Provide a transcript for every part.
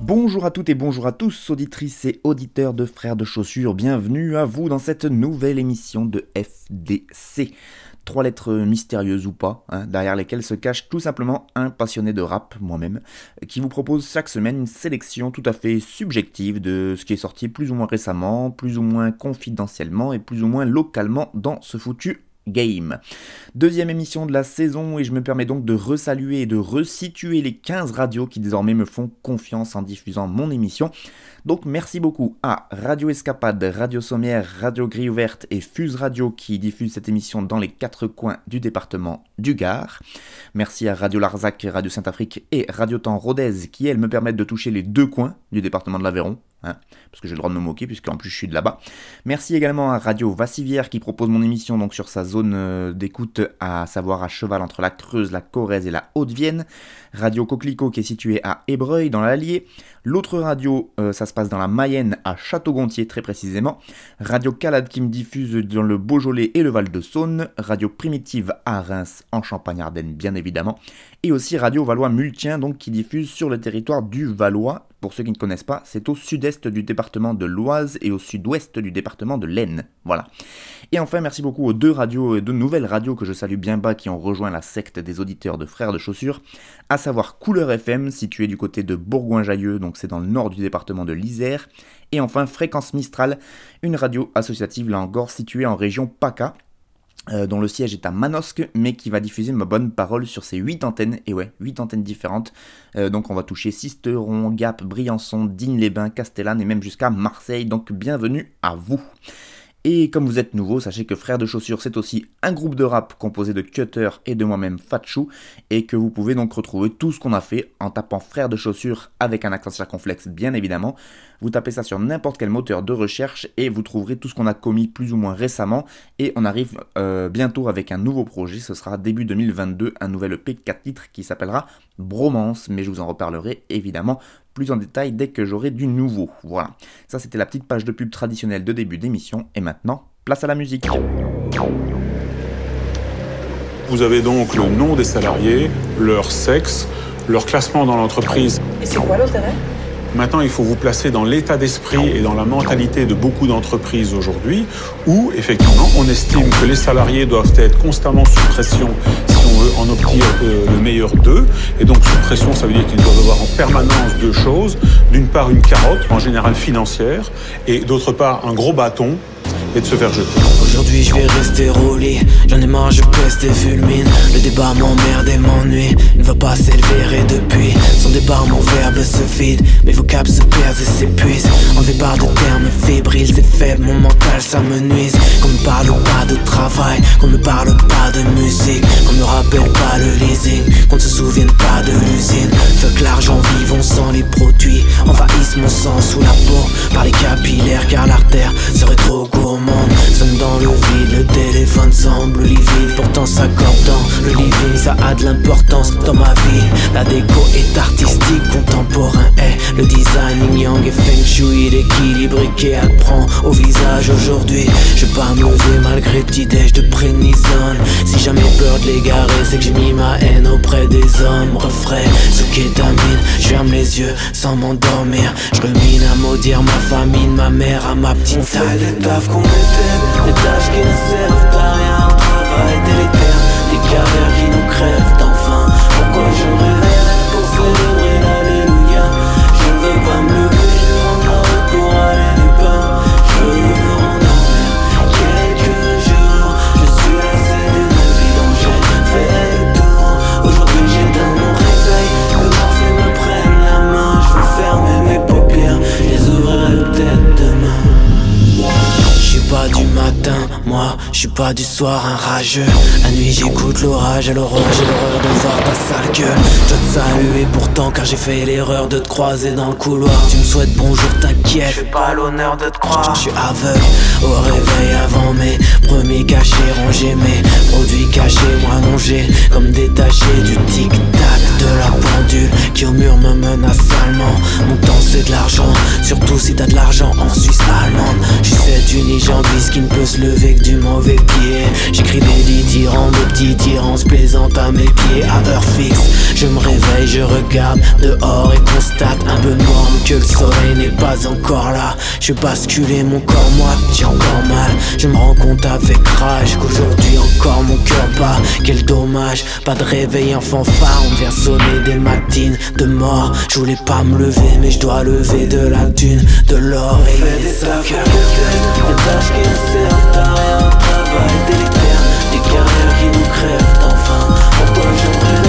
Bonjour à toutes et bonjour à tous, auditrices et auditeurs de Frères de Chaussures, bienvenue à vous dans cette nouvelle émission de FDC. Trois lettres mystérieuses ou pas, hein, derrière lesquelles se cache tout simplement un passionné de rap, moi-même, qui vous propose chaque semaine une sélection tout à fait subjective de ce qui est sorti plus ou moins récemment, plus ou moins confidentiellement et plus ou moins localement dans ce foutu Game. Deuxième émission de la saison et je me permets donc de resaluer et de resituer les 15 radios qui désormais me font confiance en diffusant mon émission. Donc merci beaucoup à Radio Escapade, Radio Sommière, Radio Grille Ouverte et Fuse Radio qui diffusent cette émission dans les quatre coins du département du Gard. Merci à Radio Larzac, Radio Saint-Afrique et Radio Temps Rodez qui elles me permettent de toucher les deux coins du département de l'Aveyron. Hein, parce que j'ai le droit de me moquer puisque en plus je suis de là-bas. Merci également à Radio Vassivière qui propose mon émission donc sur sa zone euh, d'écoute à savoir à cheval entre la Creuse, la Corrèze et la Haute-Vienne. Radio Coquelicot qui est située à Ébreuil dans l'Allier. L'autre radio, euh, ça se passe dans la Mayenne à Château-Gontier très précisément. Radio Calade qui me diffuse dans le Beaujolais et le Val-de-Saône. Radio Primitive à Reims en Champagne-Ardenne bien évidemment. Et aussi Radio Valois-Multien donc qui diffuse sur le territoire du Valois pour ceux qui ne connaissent pas, c'est au sud-est du département de l'Oise et au sud-ouest du département de l'Aisne. Voilà. Et enfin, merci beaucoup aux deux radios, deux nouvelles radios que je salue bien bas qui ont rejoint la secte des auditeurs de Frères de Chaussures, à savoir Couleur FM, situé du côté de Bourgoin-Jailleux, donc c'est dans le nord du département de l'Isère, et enfin Fréquence Mistral, une radio associative là encore située en région PACA, euh, dont le siège est à Manosque, mais qui va diffuser ma bonne parole sur ces 8 antennes, et ouais, 8 antennes différentes. Euh, donc on va toucher Sisteron, Gap, Briançon, Digne-les-Bains, Castellane et même jusqu'à Marseille, donc bienvenue à vous. Et comme vous êtes nouveau, sachez que Frères de Chaussures, c'est aussi un groupe de rap composé de Cutter et de moi-même Fatchou, et que vous pouvez donc retrouver tout ce qu'on a fait en tapant Frères de Chaussures avec un accent circonflexe, bien évidemment. Vous tapez ça sur n'importe quel moteur de recherche et vous trouverez tout ce qu'on a commis plus ou moins récemment. Et on arrive euh, bientôt avec un nouveau projet, ce sera début 2022, un nouvel EP de 4 titres qui s'appellera Bromance, mais je vous en reparlerai évidemment plus en détail dès que j'aurai du nouveau. Voilà, ça c'était la petite page de pub traditionnelle de début d'émission, et maintenant, place à la musique. Vous avez donc le nom des salariés, leur sexe, leur classement dans l'entreprise. Et c'est quoi l'intérêt? Maintenant, il faut vous placer dans l'état d'esprit et dans la mentalité de beaucoup d'entreprises aujourd'hui où, effectivement, on estime que les salariés doivent être constamment sous pression si on veut en obtenir euh, le meilleur d'eux. Et donc, sous pression, ça veut dire qu'ils doivent avoir en permanence deux choses. D'une part, une carotte, en général financière, et d'autre part, un gros bâton et de se faire jeter. Aujourd'hui je vais rester roulé, j'en ai marre, je peste et fulmine. Le débat m'emmerde et m'ennuie, il ne va pas s'élever et depuis. Son départ, mon verbe se vide, mes vocables se perdent et s'épuisent. Enlevé par de termes fébriles, c'est faible, mon mental ça me nuise. Qu'on me parle pas de travail, qu'on me parle pas de musique, qu'on me rappelle pas le leasing, qu'on ne se souvienne pas de l'usine. Fuck l'argent, vivons sans les produits, envahissent mon sang sous la peau par les capillaires car l'artère serait trop gourmande. Sonne dans le vide, le téléphone semble livide. Pourtant ça dans le living, ça a de l'importance dans ma vie. La déco est artistique, contemporain est Le design. Yang et feng shui L'équilibre qui apprend au visage aujourd'hui. Je vais pas me lever malgré petit déj de prénisone Si jamais peur de l'égarer, c'est que j'ai mis ma haine auprès des hommes. Refrais, ce kétamine, je ferme les yeux sans m'endormir. Je remine à maudire ma famille, ma mère à ma petite taille des tâches qui ne servent à rien, un travail délétère, des carrières qui nous crèvent d'enfin. Pourquoi je réveillerai pour célébrer du matin, moi, je suis pas du soir un rageux. La nuit j'écoute l'orage, à l'aurore j'ai l'horreur de voir ta sale gueule. Je te salue pourtant car j'ai fait l'erreur de te croiser dans le couloir. Tu me souhaites bonjour, t'inquiète. J'ai pas l'honneur de te croire. Je suis aveugle au réveil avant mes premiers cachets rangés, mes produits cachés, moi allongés comme détachés du qui au mur me menace salement. Mon temps c'est de l'argent, surtout si t'as de l'argent en Suisse allemande. Suis cette unijambiste qui ne peut se lever que du mauvais pied. J'écris des dithyrambes, de petits tyrans se plaisantent à mes pieds à heure fixe. Je me réveille, je regarde dehors et constate un peu noir que le soleil n'est pas encore là. Je basculé mon corps, moi, j'ai encore mal. Je me rends compte avec rage qu'aujourd'hui encore mon cœur bat. Quel dommage, pas de réveil en fanfare, on vient sonner des matines de mort. Je voulais pas me lever, mais je dois lever de la thune, de l'or et des sacres. Des tâches qui ne servent à rien, travail délétère, des carrières qui nous crèvent enfin. Pourquoi j'aimerais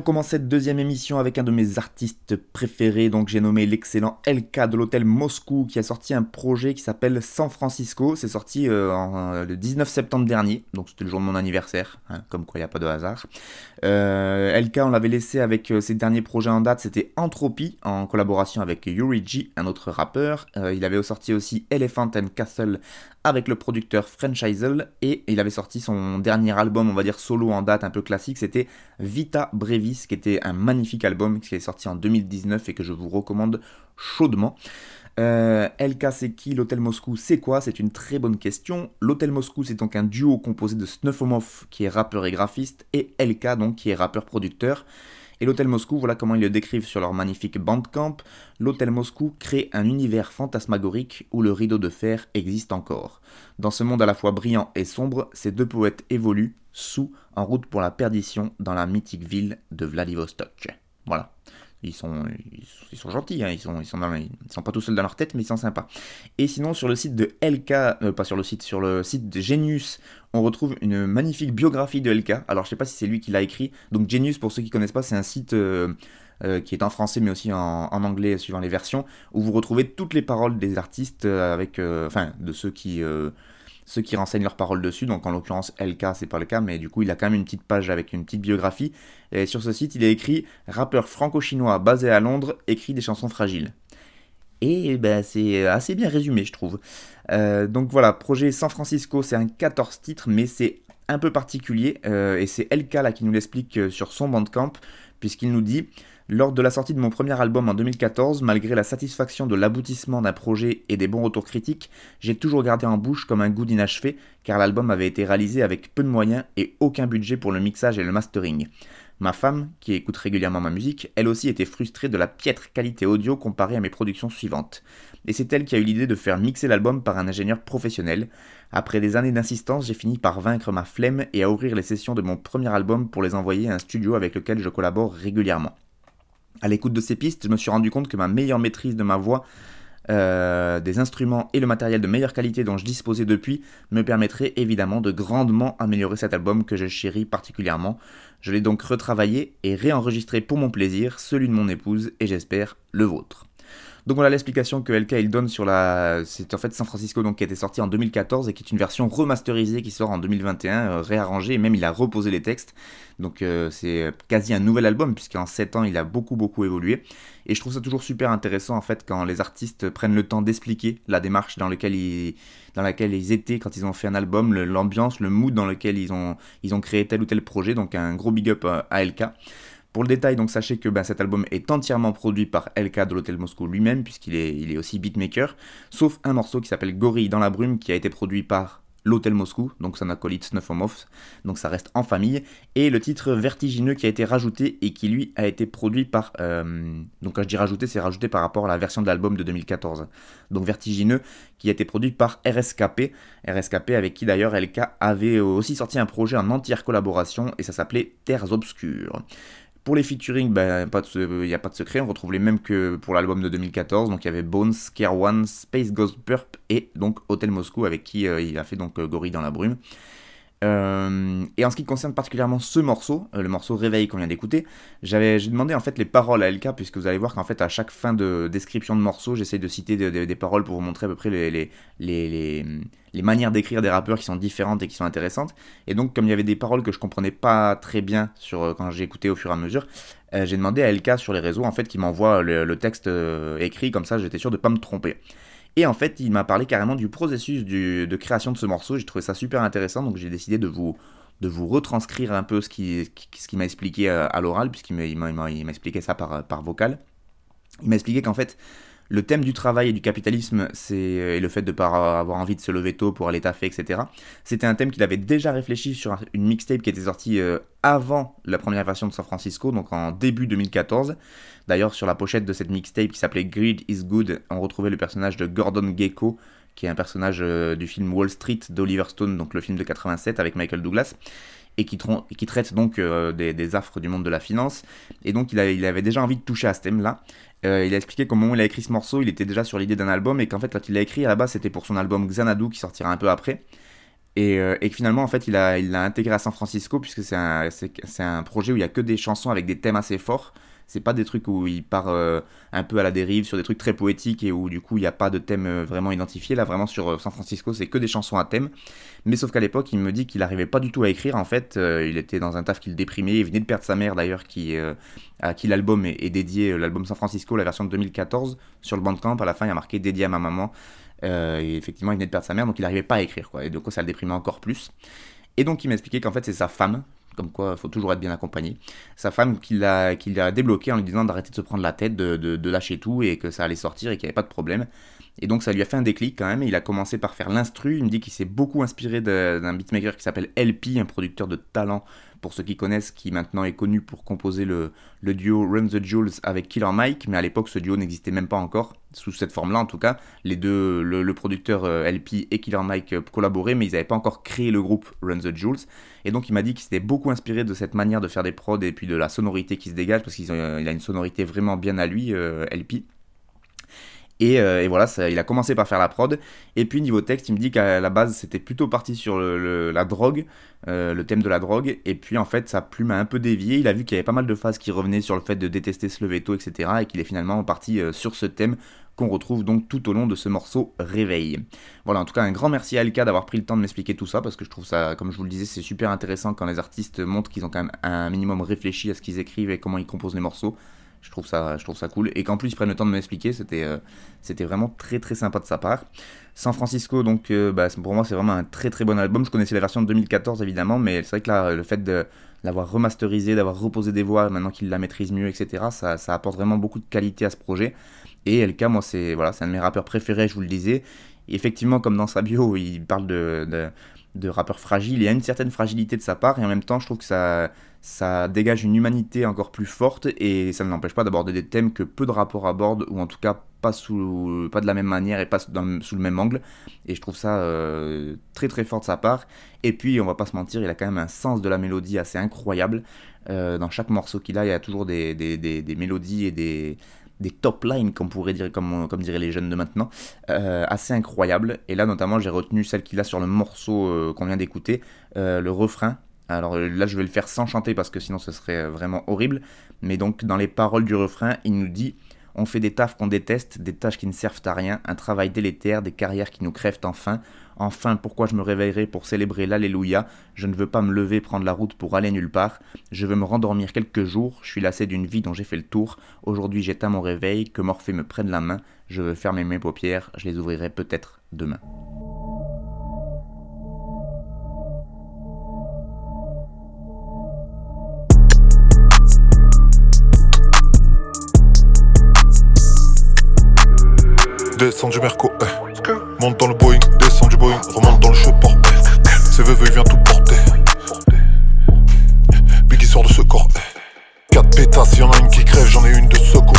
on commence cette deuxième émission avec un de mes artistes préférés, donc j'ai nommé l'excellent LK de l'hôtel Moscou qui a sorti un projet qui s'appelle San Francisco. C'est sorti euh, euh, le 19 septembre dernier, donc c'était le jour de mon anniversaire, hein, comme quoi il n'y a pas de hasard. Euh, LK, on l'avait laissé avec euh, ses derniers projets en date, c'était Entropy en collaboration avec Yuri G, un autre rappeur. Euh, il avait sorti aussi Elephant and Castle avec le producteur French Eisel et il avait sorti son dernier album, on va dire solo en date un peu classique, c'était Vita Brevis, qui était un magnifique album qui est sorti en 2019 et que je vous recommande chaudement. Euh, LK c'est qui L'Hôtel Moscou c'est quoi? C'est une très bonne question. L'Hôtel Moscou c'est donc un duo composé de Snuffomov qui est rappeur et graphiste et LK donc qui est rappeur producteur. Et l'Hôtel Moscou, voilà comment ils le décrivent sur leur magnifique bandcamp. L'Hôtel Moscou crée un univers fantasmagorique où le rideau de fer existe encore. Dans ce monde à la fois brillant et sombre, ces deux poètes évoluent, sous, en route pour la perdition dans la mythique ville de Vladivostok. Voilà. Ils sont, ils sont, ils sont gentils, hein, ils, sont, ils, sont pas tout seuls dans leur tête, mais ils sont sympas. Et sinon, sur le site de LK, euh, pas sur le site, sur le site de Genius, on retrouve une magnifique biographie de LK. Alors, je sais pas si c'est lui qui l'a écrit. Donc, Genius, pour ceux qui connaissent pas, c'est un site euh, euh, qui est en français, mais aussi en, en anglais, suivant les versions, où vous retrouvez toutes les paroles des artistes, avec, enfin, de ceux qui, ceux qui renseignent leurs paroles dessus. Donc, en l'occurrence, LK, c'est pas le cas, mais du coup, il a quand même une petite page avec une petite biographie. Et sur ce site, il est écrit rappeur franco-chinois basé à Londres, écrit des chansons fragiles. Et ben, c'est assez bien résumé, je trouve. Euh, donc voilà, projet San Francisco, c'est un 14 titres, mais c'est un peu particulier. euh, et c'est LK là qui nous l'explique euh, sur son bandcamp, puisqu'il nous dit Lors de la sortie de mon premier album en 2014, malgré la satisfaction de l'aboutissement d'un projet et des bons retours critiques, j'ai toujours gardé en bouche comme un goût d'inachevé, car l'album avait été réalisé avec peu de moyens et aucun budget pour le mixage et le mastering. Ma femme, qui écoute régulièrement ma musique, elle aussi était frustrée de la piètre qualité audio comparée à mes productions suivantes. Et c'est elle qui a eu l'idée de faire mixer l'album par un ingénieur professionnel. Après des années d'insistance, j'ai fini par vaincre ma flemme et à ouvrir les sessions de mon premier album pour les envoyer à un studio avec lequel je collabore régulièrement. À l'écoute de ces pistes, je me suis rendu compte que ma meilleure maîtrise de ma voix euh, des instruments et le matériel de meilleure qualité dont je disposais depuis me permettraient évidemment de grandement améliorer cet album que je chéris particulièrement. Je l'ai donc retravaillé et réenregistré pour mon plaisir, celui de mon épouse et j'espère le vôtre. Donc voilà l'explication que LK il donne sur la. C'est en fait San Francisco donc, qui a été sorti en 2014 et qui est une version remasterisée qui sort en 2021, euh, réarrangée, et même il a reposé les textes. Donc euh, c'est quasi un nouvel album, puisqu'en 7 ans il a beaucoup beaucoup évolué. Et je trouve ça toujours super intéressant en fait quand les artistes prennent le temps d'expliquer la démarche dans laquelle ils, dans laquelle ils étaient quand ils ont fait un album, l'ambiance, le, mood dans lequel ils ont, ils ont créé tel ou tel projet. Donc un gros big up euh, à LK. Pour le détail, donc sachez que ben, cet album est entièrement produit par LK de l'Hôtel Moscou lui-même, puisqu'il est, il est aussi beatmaker, sauf un morceau qui s'appelle Gorille dans la brume, qui a été produit par l'Hôtel Moscou, donc son acolyte Snuffomov, donc ça reste en famille, et le titre Vertigineux qui a été rajouté et qui lui a été produit par, euh, donc quand je dis rajouté, c'est rajouté par rapport à la version de l'album de 2014, donc Vertigineux qui a été produit par RSKP, RSKP avec qui d'ailleurs LK avait aussi sorti un projet en entière collaboration et ça s'appelait Terres Obscures. Pour les featuring, ben, il n'y a pas de secret, on retrouve les mêmes que pour l'album de 2014. Donc il y avait Bones, Care One, Space Ghost Burp et donc Hotel Moscou avec qui euh, il a fait donc euh, Gorille dans la brume. Euh, et en ce qui concerne particulièrement ce morceau, euh, le morceau Réveil qu'on vient d'écouter, j'ai demandé en fait les paroles à LK puisque vous allez voir qu'en fait à chaque fin de description de morceau, j'essaie de citer des paroles pour vous montrer à peu près les, les, les, les manières d'écrire des rappeurs qui sont différentes et qui sont intéressantes. Et donc comme il y avait des paroles que je comprenais pas très bien sur euh, quand j'ai écouté au fur et à mesure, j'ai demandé à LK sur les réseaux en fait qu'il m'envoie le, le, texte écrit comme ça, j'étais sûr de pas me tromper. Et en fait, il m'a parlé carrément du processus de création de ce morceau. J'ai trouvé ça super intéressant, donc j'ai décidé de vous, de vous retranscrire un peu ce qu'il ce qui m'a expliqué euh, à, l'oral, puisqu'il m'a expliqué ça par, par vocal. Il m'a expliqué qu'en fait, le thème du travail et du capitalisme, c'est euh, et le fait de ne pas avoir envie de se lever tôt pour aller taffer, etc. C'était un thème qu'il avait déjà réfléchi sur une mixtape qui était sortie euh, avant la première version de San Francisco, donc en début 2014. D'ailleurs, sur la pochette de cette mixtape qui s'appelait Greed is Good, on retrouvait le personnage de Gordon Gecko, qui est un personnage euh, du film Wall Street d'Oliver Stone, donc le film de 87 avec Michael Douglas et qui, traite donc des, affres du monde de la finance. Et donc il, avait déjà envie de toucher à ce thème-là. Euh, il a expliqué qu'au moment où il a écrit ce morceau, il était déjà sur l'idée d'un album et qu'en fait, quand il l'a écrit à la c'était pour son album Xanadu qui sortira un peu après. Et, euh, que finalement, en fait, il l'a intégré à San Francisco puisque c'est un, un, projet où il y a que des chansons avec des thèmes assez forts. C'est pas des trucs où il part euh, un peu à la dérive sur des trucs très poétiques et où du coup il n'y a pas de thème euh, vraiment identifié. Là, vraiment sur euh, San Francisco, c'est que des chansons à thème. Mais sauf qu'à l'époque, il me dit qu'il n'arrivait pas du tout à écrire. En fait, il était dans un taf qui le déprimait. Il venait de perdre sa mère d'ailleurs, qui, à qui l'album est, dédié, l'album San Francisco, la version de 2014, sur le Bandcamp. À la fin, il y a marqué dédié à ma maman. et effectivement, il venait de perdre sa mère, donc il n'arrivait pas à écrire. Quoi. Et du coup, ça le déprimait encore plus. Et donc, il m'expliquait qu'en fait, c'est sa femme comme quoi il faut toujours être bien accompagné. Sa femme qui l'a, débloqué en lui disant d'arrêter de se prendre la tête, de, de, lâcher tout et que ça allait sortir et qu'il n'y avait pas de problème. Et donc ça lui a fait un déclic quand même, il a commencé par faire l'instru, il me dit qu'il s'est beaucoup inspiré d'un beatmaker qui s'appelle LP, un producteur de talent pour ceux qui connaissent, qui maintenant est connu pour composer le, duo Run the Jewels avec Killer Mike, mais à l'époque ce duo n'existait même pas encore, sous cette forme-là en tout cas. Les deux, le, producteur euh, LP et Killer Mike euh, collaboraient, mais ils n'avaient pas encore créé le groupe Run the Jewels. Et donc il m'a dit qu'il s'était beaucoup inspiré de cette manière de faire des prods et puis de la sonorité qui se dégage, parce qu'il a une sonorité vraiment bien à lui, euh, LP. Euh, et, voilà, il a commencé par faire la prod. Et puis niveau texte, il me dit qu'à la base, c'était plutôt parti sur la drogue, euh, le thème de la drogue. Et puis en fait, sa plume a un peu dévié. Il a vu qu'il y avait pas mal de phases qui revenaient sur le fait de détester tôt, etc. Et qu'il est finalement parti euh, sur ce thème qu'on retrouve donc tout au long de ce morceau Réveil. Voilà, en tout cas, un grand merci à Alka d'avoir pris le temps de m'expliquer tout ça, parce que je trouve ça, comme je vous le disais, c'est super intéressant quand les artistes montrent qu'ils ont quand même un minimum réfléchi à ce qu'ils écrivent et comment ils composent les morceaux. Je trouve ça, je trouve ça cool. Et qu'en plus, ils prennent le temps de m'expliquer, c'était euh, c'était vraiment très très sympa de sa part. San Francisco, donc euh, bah, pour moi, c'est vraiment un très très bon album. Je connaissais la version de 2014 évidemment, mais c'est vrai que là, le fait de l'avoir remasterisé, d'avoir reposé des voix, maintenant qu'il la maîtrise mieux, etc., ça, ça, apporte vraiment beaucoup de qualité à ce projet. Et LK, moi, c'est voilà, un de mes rappeurs préférés, je vous le disais. Effectivement, comme dans sa bio, il parle de, de, de rappeur fragile. Il y a une certaine fragilité de sa part, et en même temps, je trouve que ça ça dégage une humanité encore plus forte et ça ne l'empêche pas d'aborder des thèmes que peu de rapports abordent ou en tout cas pas, sous, de la même manière et pas sous, le même angle et je trouve ça euh, très très fort de sa part et puis on va pas se mentir il a quand même un sens de la mélodie assez incroyable euh, dans chaque morceau qu'il a il y a toujours des, mélodies et des, top lines, comme, pourrait dire, comme, comme diraient les jeunes de maintenant, assez incroyables. Et là, notamment, j'ai retenu celle qu'il a sur le morceau qu'on vient d'écouter, le refrain. Alors là, je vais le faire sans chanter parce que sinon ce serait vraiment horrible. Mais donc, dans les paroles du refrain, il nous dit on fait des tafs qu'on déteste, des tâches qui ne servent à rien, un travail délétère, des carrières qui nous crèvent enfin. Enfin, pourquoi je me réveillerai pour célébrer l'Alléluia? Je ne veux pas me lever, prendre la route pour aller nulle part. Je veux me rendormir quelques jours. Je suis lassé d'une vie dont j'ai fait le tour. Aujourd'hui, j'éteins mon réveil. Que Morphée me prenne la main. Je veux fermer mes paupières. Je les ouvrirai peut-être demain. Descends du Merco, eh. monte dans le Boeing, descend du Boeing, remonte dans le chopper. Eh. C'est veuve, il vient tout porter. Biggie sort de ce corps. Eh. 4 pétasses, y'en a une qui crève, j'en ai une de secours.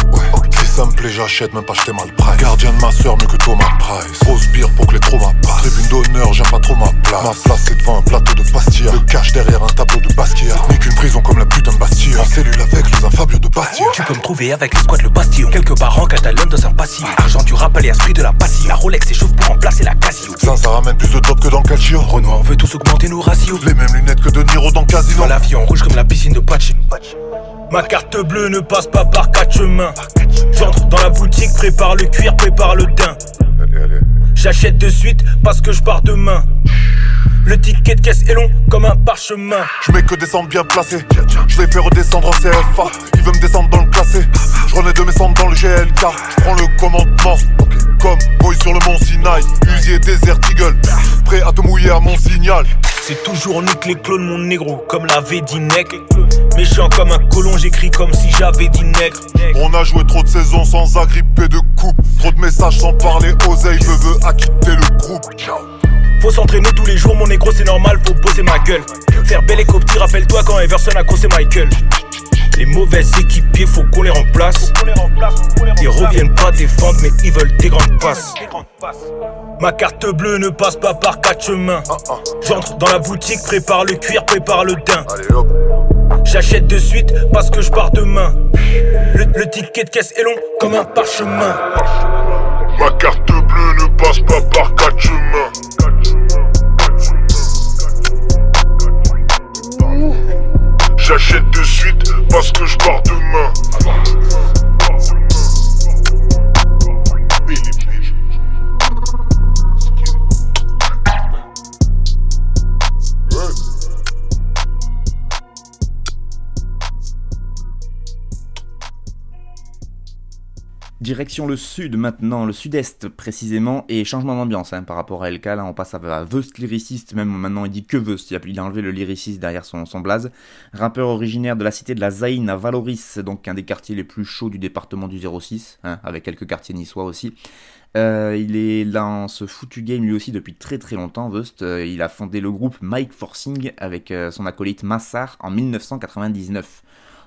Si ça me plaît, j'achète, même pas acheter mal price. Gardien de ma soeur, mieux que Thomas Price. Grosse bière pour que les traumas passent. Tribune d'honneur, j'aime pas trop ma place. Ma place c'est devant un plateau de pastilla. Le cache derrière un tableau de Basquiat. Ni qu'une prison comme la putain de Bastille. En cellule avec les infabios de Bastia. Tu peux me trouver avec les squats le Bastillon. Quelque part en Catalogne dans un passif. Argent du rap, esprit de la passion. La Rolex chauffe pour remplacer la Casio. Ça, ça ramène plus de top que dans le Calcio. Renoir, on veut tous augmenter nos ratios. Les mêmes lunettes que de Niro dans Casino. L'avion rouge comme la piscine de Pacino. Ma carte bleue ne passe pas par quatre chemins. Dans la boutique, prépare le cuir, prépare le daim. J'achète de suite parce que je pars demain. Le ticket de caisse est long comme un parchemin. Je mets que des centres bien placés. Je vais faire redescendre en CFA. Il veut me descendre dans le classé. Je renais de mes centres dans le GLK. Je prends le commandement. Comme boy sur le mont Sinaï. Usier désert Eagle. Prêt à te mouiller à mon signal. C'est toujours nique les clones, mon négro, comme l'avait dit Nec. Méchant comme un colon, j'écris comme si j'avais dit nègre. On a joué trop de saisons sans agripper de coupe. Trop de messages sans parler, oseille, veux veut quitter le groupe. Faut s'entraîner tous les jours, mon négro, c'est normal, faut poser ma gueule. Faire belle et petit, rappelle-toi quand Everson a crossé Michael. Les mauvais équipiers, faut qu'on les remplace. Ils reviennent pas défendre, mais ils veulent des grandes passes. Ma carte bleue ne passe pas par quatre chemins. J'entre dans la boutique, prépare le cuir, prépare le daim. J'achète de suite parce que je pars demain. Le, le ticket de caisse est long comme un parchemin. Ma carte bleue ne passe pas par quatre chemins. J'achète de suite parce que je pars demain. Direction le sud maintenant, le sud-est précisément, et changement d'ambiance hein, par rapport à LK. Là, on passe à Veust lyriciste, même maintenant il dit que Veust, il a enlevé le lyriciste derrière son, blaze. Rappeur originaire de la cité de la Zaïne à Valoris, donc un des quartiers les plus chauds du département du 06, hein, avec quelques quartiers niçois aussi. Euh, il est dans ce foutu game lui aussi depuis très très longtemps, Veust. Euh, il a fondé le groupe Mike Forcing avec euh, son acolyte Massar en 1999.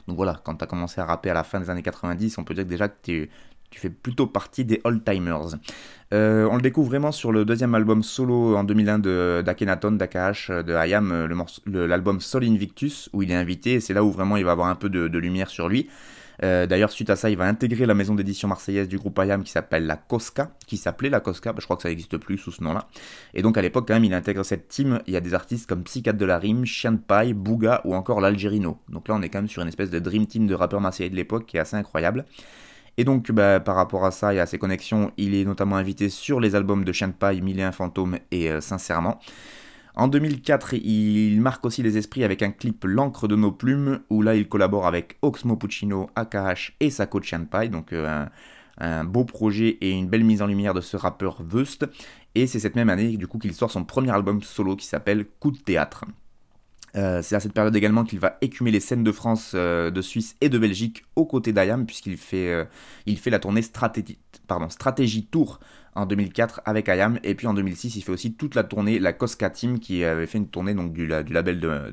Donc voilà, quand tu as commencé à rapper à la fin des années 90, on peut dire que déjà que tu fais plutôt partie des old-timers. Euh, on le découvre vraiment sur le deuxième album solo en 2001 d'Akenaton, d'Akash, de Hayam, euh, l'album Sol Invictus, où il est invité, et c'est là où vraiment il va avoir un peu de, lumière sur lui. Euh, d'ailleurs, suite à ça, il va intégrer la maison d'édition marseillaise du groupe Ayam qui s'appelle la Cosca, qui s'appelait la Cosca, bah, je crois que ça n'existe plus sous ce nom-là. Et donc à l'époque, quand même, il intègre cette team. Il y a des artistes comme Psychiatre de la Rime, Chien de Paille, Bouga ou encore l'Algérino. Donc là, on est quand même sur une espèce de dream team de rappeurs marseillais de l'époque qui est assez incroyable. Et donc, bah, par rapport à ça et à ses connexions, il est notamment invité sur les albums de Paille, Mille et un fantômes et euh, Sincèrement. En 2004, il marque aussi les esprits avec un clip L'encre de nos plumes, où là il collabore avec Oxmo Puccino, AKH et Sako Paille, donc euh, un, beau projet et une belle mise en lumière de ce rappeur Veust. Et c'est cette même année du coup qu'il sort son premier album solo qui s'appelle Coup de théâtre. Euh, c'est à cette période également qu'il va écumer les scènes de France, euh, de Suisse et de Belgique aux côtés d'Ayam, puisqu'il fait, euh, il fait la tournée Stratégie, Tour en 2004 avec Ayam, et puis en 2006 il fait aussi toute la tournée, la Cosca Team, qui avait fait une tournée donc, du, du label de,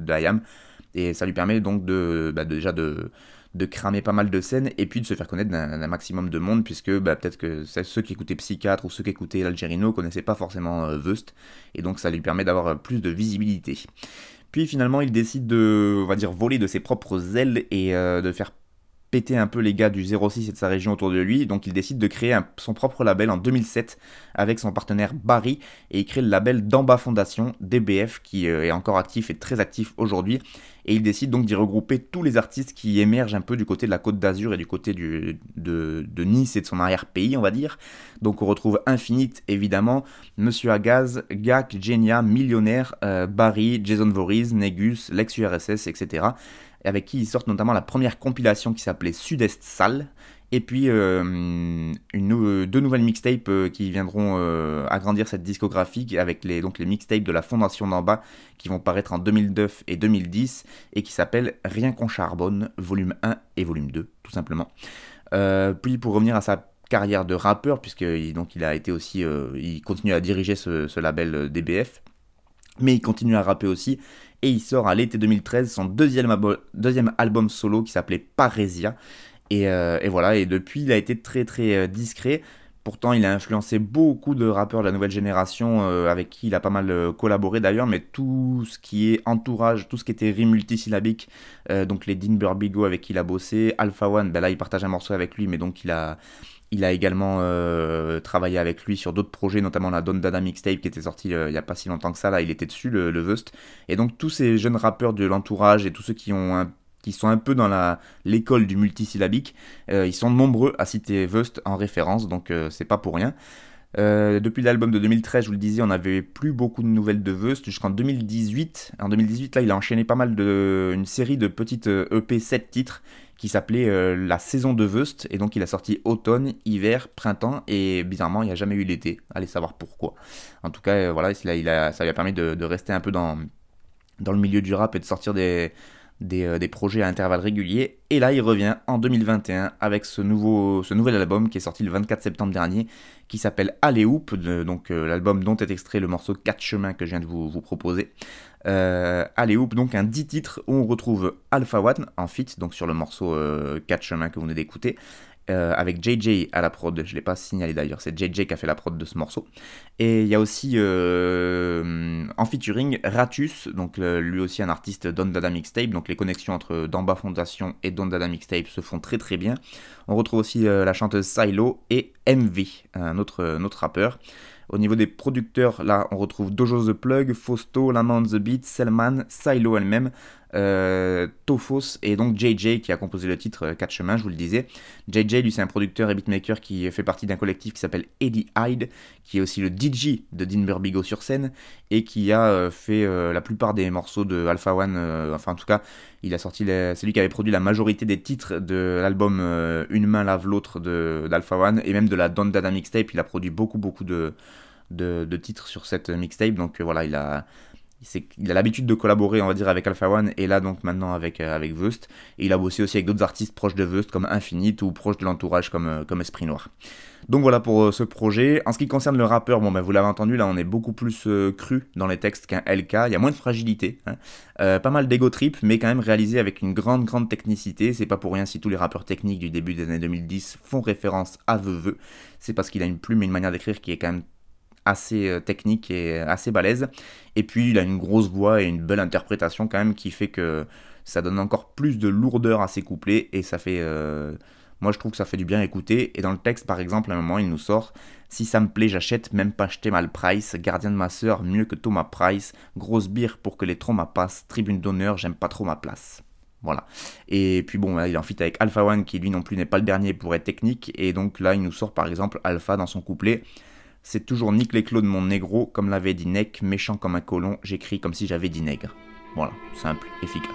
et ça lui permet donc de, bah, déjà de, de cramer pas mal de scènes et puis de se faire connaître d'un maximum de monde puisque bah, peut-être que ceux qui écoutaient Psychiatre ou ceux qui écoutaient l'Algerino connaissaient pas forcément Vust et donc ça lui permet d'avoir plus de visibilité. Puis finalement, il décide de, on va dire, voler de ses propres ailes et euh, de faire péter un peu les gars du 06 et de sa région autour de lui, donc il décide de créer son propre label en 2007 avec son partenaire Barry, et il crée le label Damba Fondation, DBF, qui euh, est encore actif et très actif aujourd'hui, et il décide donc d'y regrouper tous les artistes qui émergent un peu du côté de la Côte d'Azur et du côté du, de, Nice et de son arrière-pays, on va dire. Donc on retrouve Infinite, évidemment, Monsieur Agaz, Gak, Genia, Millionnaire, euh, Barry, Jason Voorhees, Negus, l'ex-URSS, etc avec qui ils sortent notamment la première compilation qui s'appelait Sud-Est Sale, et puis euh, une, deux nouvelles mixtapes euh, qui viendront euh, agrandir cette discographie avec les, donc les mixtapes de la Fondation d'en bas qui vont paraître en 2009 et 2010 et qui s'appellent Rien qu'on charbonne, volume 1 et volume 2, tout simplement. puis pour revenir à sa carrière de rappeur, puisque donc il a été aussi, il continue à diriger ce label DBF, mais il continue à rapper aussi et il sort à l'été 2013 son deuxième, album solo qui s'appelait Parésia. Euh, et, voilà, et depuis il a été très très euh, discret. Pourtant, il a influencé beaucoup de rappeurs de la nouvelle génération euh, avec qui il a pas mal collaboré d'ailleurs, mais tout ce qui est entourage, tout ce qui était rime multisyllabique, donc les Dean Burbigo avec qui il a bossé, Alpha One, ben là il partage un morceau avec lui, mais donc il a, il a également euh, travaillé avec lui sur d'autres projets, notamment la Don Dada mixtape qui était sortie euh, il n'y a pas si longtemps que ça. Là, il était dessus, le, le Vust. Et donc, tous ces jeunes rappeurs de l'entourage et tous ceux qui, ont sont un peu dans l'école du multisyllabique, euh, ils sont nombreux à citer Vust en référence, donc c'est pas pour rien. Depuis l'album de 2013, je vous le disais, on n'avait plus beaucoup de nouvelles de Vust jusqu'en 2018. En 2018, là, il a enchaîné pas mal de. une série de petites EP 7 titres qui s'appelait euh, La saison de Vust, et donc il a sorti automne, hiver, printemps, et bizarrement il n'y a jamais eu l'été, allez savoir pourquoi. En tout cas, euh, voilà, ça lui a permis de, rester un peu dans le milieu du rap et de sortir des, euh, des, projets à intervalles réguliers. Et là, il revient en 2021 avec ce, nouvel album qui est sorti le 24 septembre dernier, qui s'appelle Alley Hoop, donc l'album dont est extrait le morceau 4 chemins que je viens de vous, proposer. Euh, Hoop, donc un 10 titres où on retrouve Alpha One en fit, donc sur le morceau 4 euh, chemins que vous venez d'écouter, euh, avec JJ à la prod, je ne l'ai pas signalé d'ailleurs, c'est JJ qui a fait la prod de ce morceau. Et il y a aussi en featuring Ratus, donc lui aussi un artiste Don Dada Mixtape, donc les connexions entre Damba Fondation et Don Dada Mixtape se font très très bien. On retrouve aussi la chanteuse Silo et MV, un autre, un autre rappeur. Au niveau des producteurs, là, on retrouve Dojo The Plug, Fausto, Lamont The Beat, Selman, Silo elle-même, euh, Tophos et donc JJ qui a composé le titre 4 euh, chemins, je vous le disais. JJ, lui, c'est un producteur et beatmaker qui fait partie d'un collectif qui s'appelle Eddie Hyde, qui est aussi le DJ de Dean Burbigo sur scène et qui a euh, fait la plupart des morceaux de Alpha One. enfin, en tout cas, il a sorti, c'est lui qui avait produit la majorité des titres de l'album Une main lave l'autre d'Alpha One et même de la Don Dada mixtape. Il a produit beaucoup, beaucoup de titres sur cette mixtape. Donc voilà, il a, il a l'habitude de collaborer, on va dire, avec Alpha One et là donc maintenant avec, euh, avec Vust. Et il a bossé aussi avec d'autres artistes proches de Vust comme Infinite ou proches de l'entourage comme, euh, Esprit Noir. Donc voilà pour ce projet. En ce qui concerne le rappeur, bon ben vous l'avez entendu, là on est beaucoup plus cru dans les textes qu'un LK. Il y a moins de fragilité, hein. pas mal d'ego trip, mais quand même réalisé avec une grande grande technicité. C'est pas pour rien si tous les rappeurs techniques du début des années 2010 font référence à Veveux. C'est parce qu'il a une plume et une manière d'écrire qui est quand même assez euh, technique et assez balèze. Et puis il a une grosse voix et une belle interprétation quand même qui fait que ça donne encore plus de lourdeur à ses couplets et ça fait... Euh, moi je trouve que ça fait du bien écouter. Et dans le texte par exemple à un moment il nous sort Si ça me plaît j'achète, même pas acheter mal price, gardien de ma soeur mieux que Thomas Price, grosse bière pour que les traumas passent, tribune d'honneur j'aime pas trop ma place. Voilà. Et puis bon, il en fit avec Alpha One qui lui non plus n'est pas le dernier pour être technique. Et donc là, il nous sort par exemple Alpha dans son couplet. C'est toujours Nick les de mon négro, comme l'avait dit Neck, méchant comme un colon, j'écris comme si j'avais dit nègre. Voilà, simple, efficace.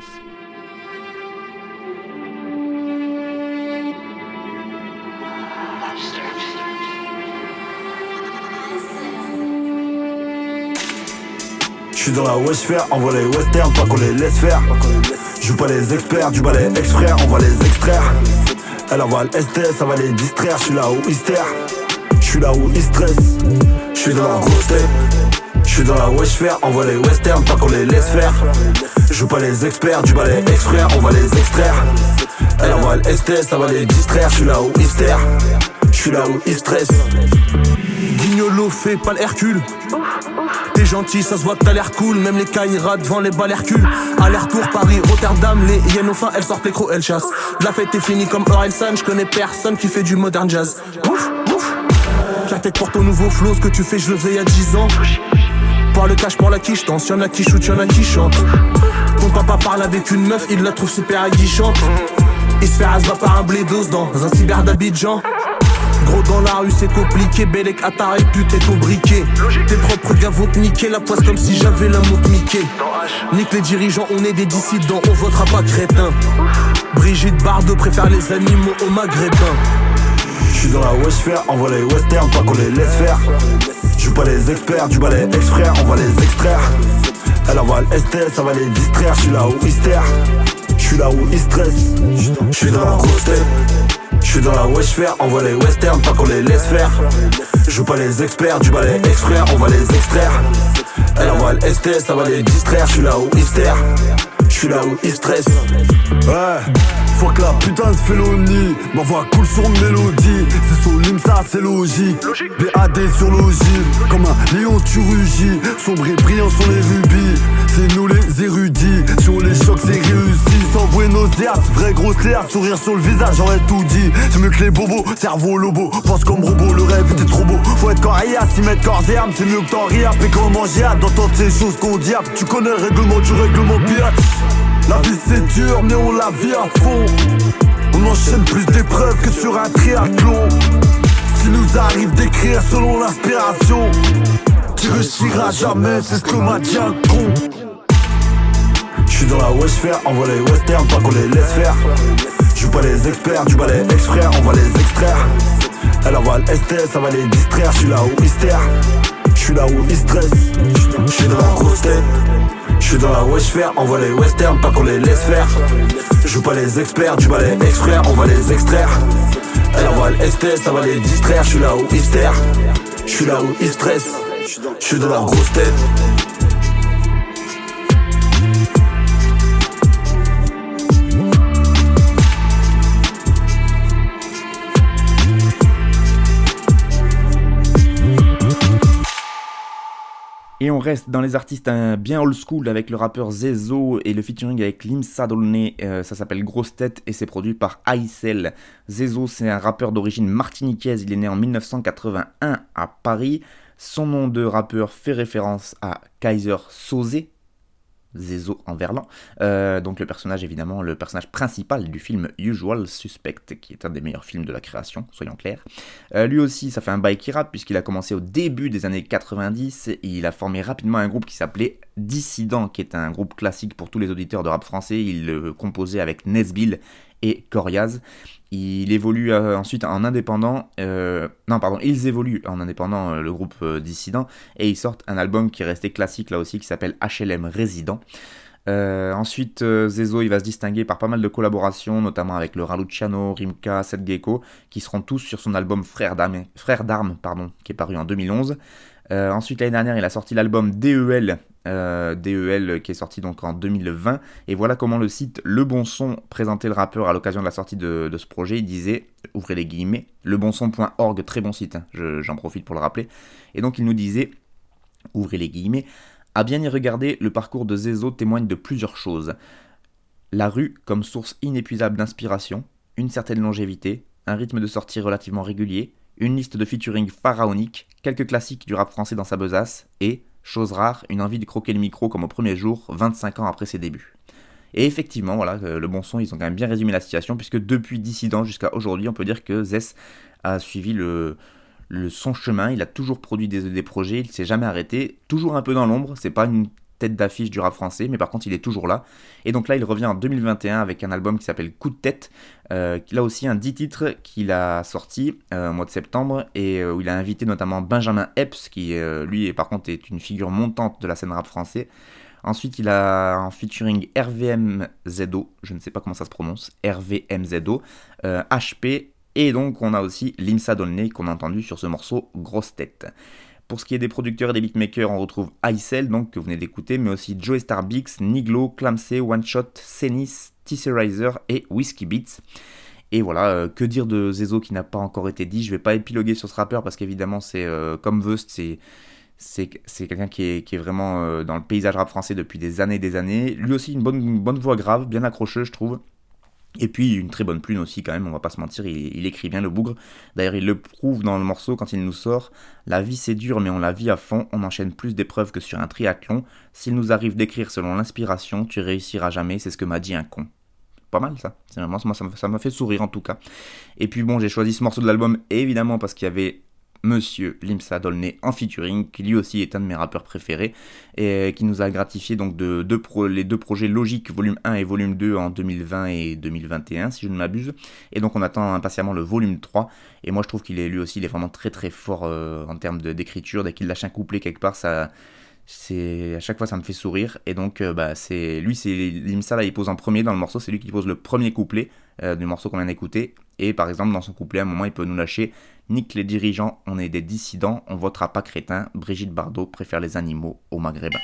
Je suis dans la Westfair, envoie les westerns, pas qu'on les laisse faire. Joue pas les experts, du balai ex-frère, on va les extraire. Elle envoie le ST, ça va les distraire, je suis là où hystère. Suis là où ils stressent. Je suis dans la grosse tête. Je suis dans la wesh faire, envoie les westerns, pas qu'on les laisse faire. Joue pas les experts, du balai ex-frère, on va les extraire. Elle envoie le ST, ça va les distraire. Je suis là où ils Je suis là où ils stressent. Guignolo fait pas le Hercule. T'es gentil, ça se voit t'as l'air cool, même les caïras devant les balles Hercule. Aller-retour Paris, Rotterdam, les hyènes au fin, elles sortent les crocs, elles chassent. La fête est finie comme Orelsan, je connais personne qui fait du modern jazz. Ouf, La tête pour ton nouveau flow, ce que tu fais, je le faisais il y a 10 ans. Pour le cash, pour la quiche, danse, y'en a qui shoot, y'en a qui chante. Ton papa parle avec une meuf, il la trouve super aguichante. Il se fait asba par un blédos dans un cyber d'Abidjan. Gros dans la rue c'est compliqué, Bélec à ta répute ton briquet Tes propres gars vont te niquer la poisse comme si j'avais la montre Mickey Nique les dirigeants, on est des dissidents, on votera pas crétin Brigitte Bardot préfère les animaux au maghrébin J'suis dans la Westfair, envoie les westerns, pas qu'on les laisse faire J'joue pas les experts, du balai ex-frère, on va les extraire Elle envoie le ST, ça va les distraire, j'suis là où ils J'suis là où ils stressent, j'suis dans la grosse tête je suis dans la wesh faire, envoie les westerns, pas qu'on les laisse faire. Joue pas les experts, du balai ex-frère, on va les extraire. Elle envoie le ST, ça va les distraire, je suis là où ils Je suis là où ils stressent. Ouais. Faut que la putain de félonie Ma voix coule sur mélodie. C'est sur ça c'est logique. BAD sur l'ogive Comme un lion tu rugis. Sombre et brillant sont les rubis. C'est nous les érudits. Sur les chocs c'est réussi. Sans Buenos Aires Vraie grosse l'air Sourire sur le visage j'aurais tout dit. C'est mieux que les bobos Cerveau lobo. Pense comme robot Le rêve était trop beau. Faut être coriace s'y mettre corps et âme C'est mieux que t'en rire. Et comment manger hâte D'entendre ces choses qu'on dit. Tu connais le règlement du règlement pirate la vie c'est dur mais on la vit à fond. On enchaîne plus d'épreuves que sur un triathlon. Ce nous arrive d'écrire selon l'inspiration Tu réussiras jamais, c'est ce que m'a dit un con. J'suis dans la Westfair, envoie les westerns, pas qu'on les laisse faire. J'joue pas les experts, du balai ex-frère, on va les extraire. Elle envoie le ST, ça va les distraire, j'suis là où ils J'suis là où ils stressent, j'suis dans la grosse tête. Je suis dans la wesh faire, envoie les westerns, pas qu'on les laisse faire. Joue pas les experts, du balai ex-frère, on va les extraire. Elle envoie le ça va les distraire, je suis là où ils Je suis là où ils stressent, je suis dans la grosse tête. Et on reste dans les artistes hein, bien old school avec le rappeur Zezo et le featuring avec Lim Sadolne. Euh, ça s'appelle Grosse Tête et c'est produit par Aïsel. Zezo, c'est un rappeur d'origine martiniquaise. Il est né en 1981 à Paris. Son nom de rappeur fait référence à Kaiser Soze, Zezo en verlan. Euh, donc le personnage, évidemment, le personnage principal du film Usual Suspect, qui est un des meilleurs films de la création, soyons clairs. Euh, lui aussi, ça fait un bail qui rap, puisqu'il a commencé au début des années 90, et il a formé rapidement un groupe qui s'appelait Dissident, qui est un groupe classique pour tous les auditeurs de rap français. Il le composait avec Nesbill et Coriaz. Il évolue euh, ensuite en indépendant. Euh, non, pardon, ils évoluent en indépendant, euh, le groupe dissident, et ils sortent un album qui est resté classique là aussi, qui s'appelle HLM Résident. ensuite, Zezo, il va se distinguer par pas mal de collaborations, notamment avec le Raluciano, Rimka, Seth qui seront tous sur son album Frère d'armes, qui est paru en 2011. ensuite, l'année dernière, il a sorti l'album DEL, euh, DEL qui est sorti donc en 2020. Et voilà comment le site Le Bon Son présentait le rappeur à l'occasion de la sortie de, ce projet. Il disait, ouvrez les guillemets, lebonson.org, très bon site, hein, j'en profite pour le rappeler. Et donc il nous disait, ouvrez les guillemets, à bien y regarder, le parcours de Zezo témoigne de plusieurs choses. La rue comme source inépuisable d'inspiration, une certaine longévité, un rythme de sortie relativement régulier, une liste de featuring pharaonique, quelques classiques du rap français dans sa besace, et, chose rare, une envie de croquer le micro comme au premier jour, 25 ans après ses débuts. Et effectivement, voilà, euh, le bon son, ils ont quand même bien résumé la situation, puisque depuis Dissident jusqu'à aujourd'hui, on peut dire que Zess a suivi le, son chemin, il a toujours produit des, projets, il s'est jamais arrêté, toujours un peu dans l'ombre, c'est pas une tête d'affiche du rap français, mais par contre il est toujours là. Et donc là il revient en 2021 avec un album qui s'appelle Coup de tête, euh, a aussi un 10 titres qu'il a sorti euh, au mois de septembre, et euh, où il a invité notamment Benjamin Epps, qui euh, lui par contre est une figure montante de la scène rap français. Ensuite il a en featuring RVMZO, je ne sais pas comment ça se prononce, RVMZO, HP, et donc on a aussi Limsa Dolnay qu'on a entendu sur ce morceau Grosse Tête. Pour ce qui est des producteurs et des beatmakers, on retrouve Icel, donc que vous venez d'écouter, mais aussi Joey Starbix, Niglo, Clamsey, One Shot, Senis, Tisserizer et Whiskey Beats. Et voilà, euh, que dire de Zezo qui n'a pas encore été dit Je vais pas épiloguer sur ce rappeur parce qu'évidemment, c'est euh, comme Vust, c'est quelqu'un qui est, vraiment euh, dans le paysage rap français depuis des années et des années. Lui aussi, une bonne, une bonne voix grave, bien accrocheuse, je trouve. Et puis une très bonne plume aussi quand même, on va pas se mentir, il, écrit bien le bougre. D'ailleurs il le prouve dans le morceau quand il nous sort. La vie c'est dur mais on la vit à fond, on enchaîne plus d'épreuves que sur un triathlon. S'il nous arrive d'écrire selon l'inspiration, tu réussiras jamais, c'est ce que m'a dit un con. Pas mal ça, c'est vraiment ça m'a fait sourire en tout cas. Et puis bon j'ai choisi ce morceau de l'album évidemment parce qu'il y avait Monsieur Limsa Dolnay en featuring, qui lui aussi est un de mes rappeurs préférés, et qui nous a gratifié donc les deux projets Logique volume 1 et volume 2 en 2020 et 2021, si je ne m'abuse. Et donc on attend impatiemment le volume 3, et moi je trouve qu'il est lui aussi il est vraiment très très fort euh, en termes d'écriture, dès qu'il lâche un couplet quelque part, ça c'est à chaque fois ça me fait sourire. Et donc euh, bah c'est lui c'est Limsa là il pose en premier dans le morceau. C'est lui qui pose le premier couplet euh, du morceau qu'on vient d'écouter. Et par exemple dans son couplet à un moment il peut nous lâcher nique les dirigeants on est des dissidents on votera pas crétin Brigitte Bardot préfère les animaux aux maghrébins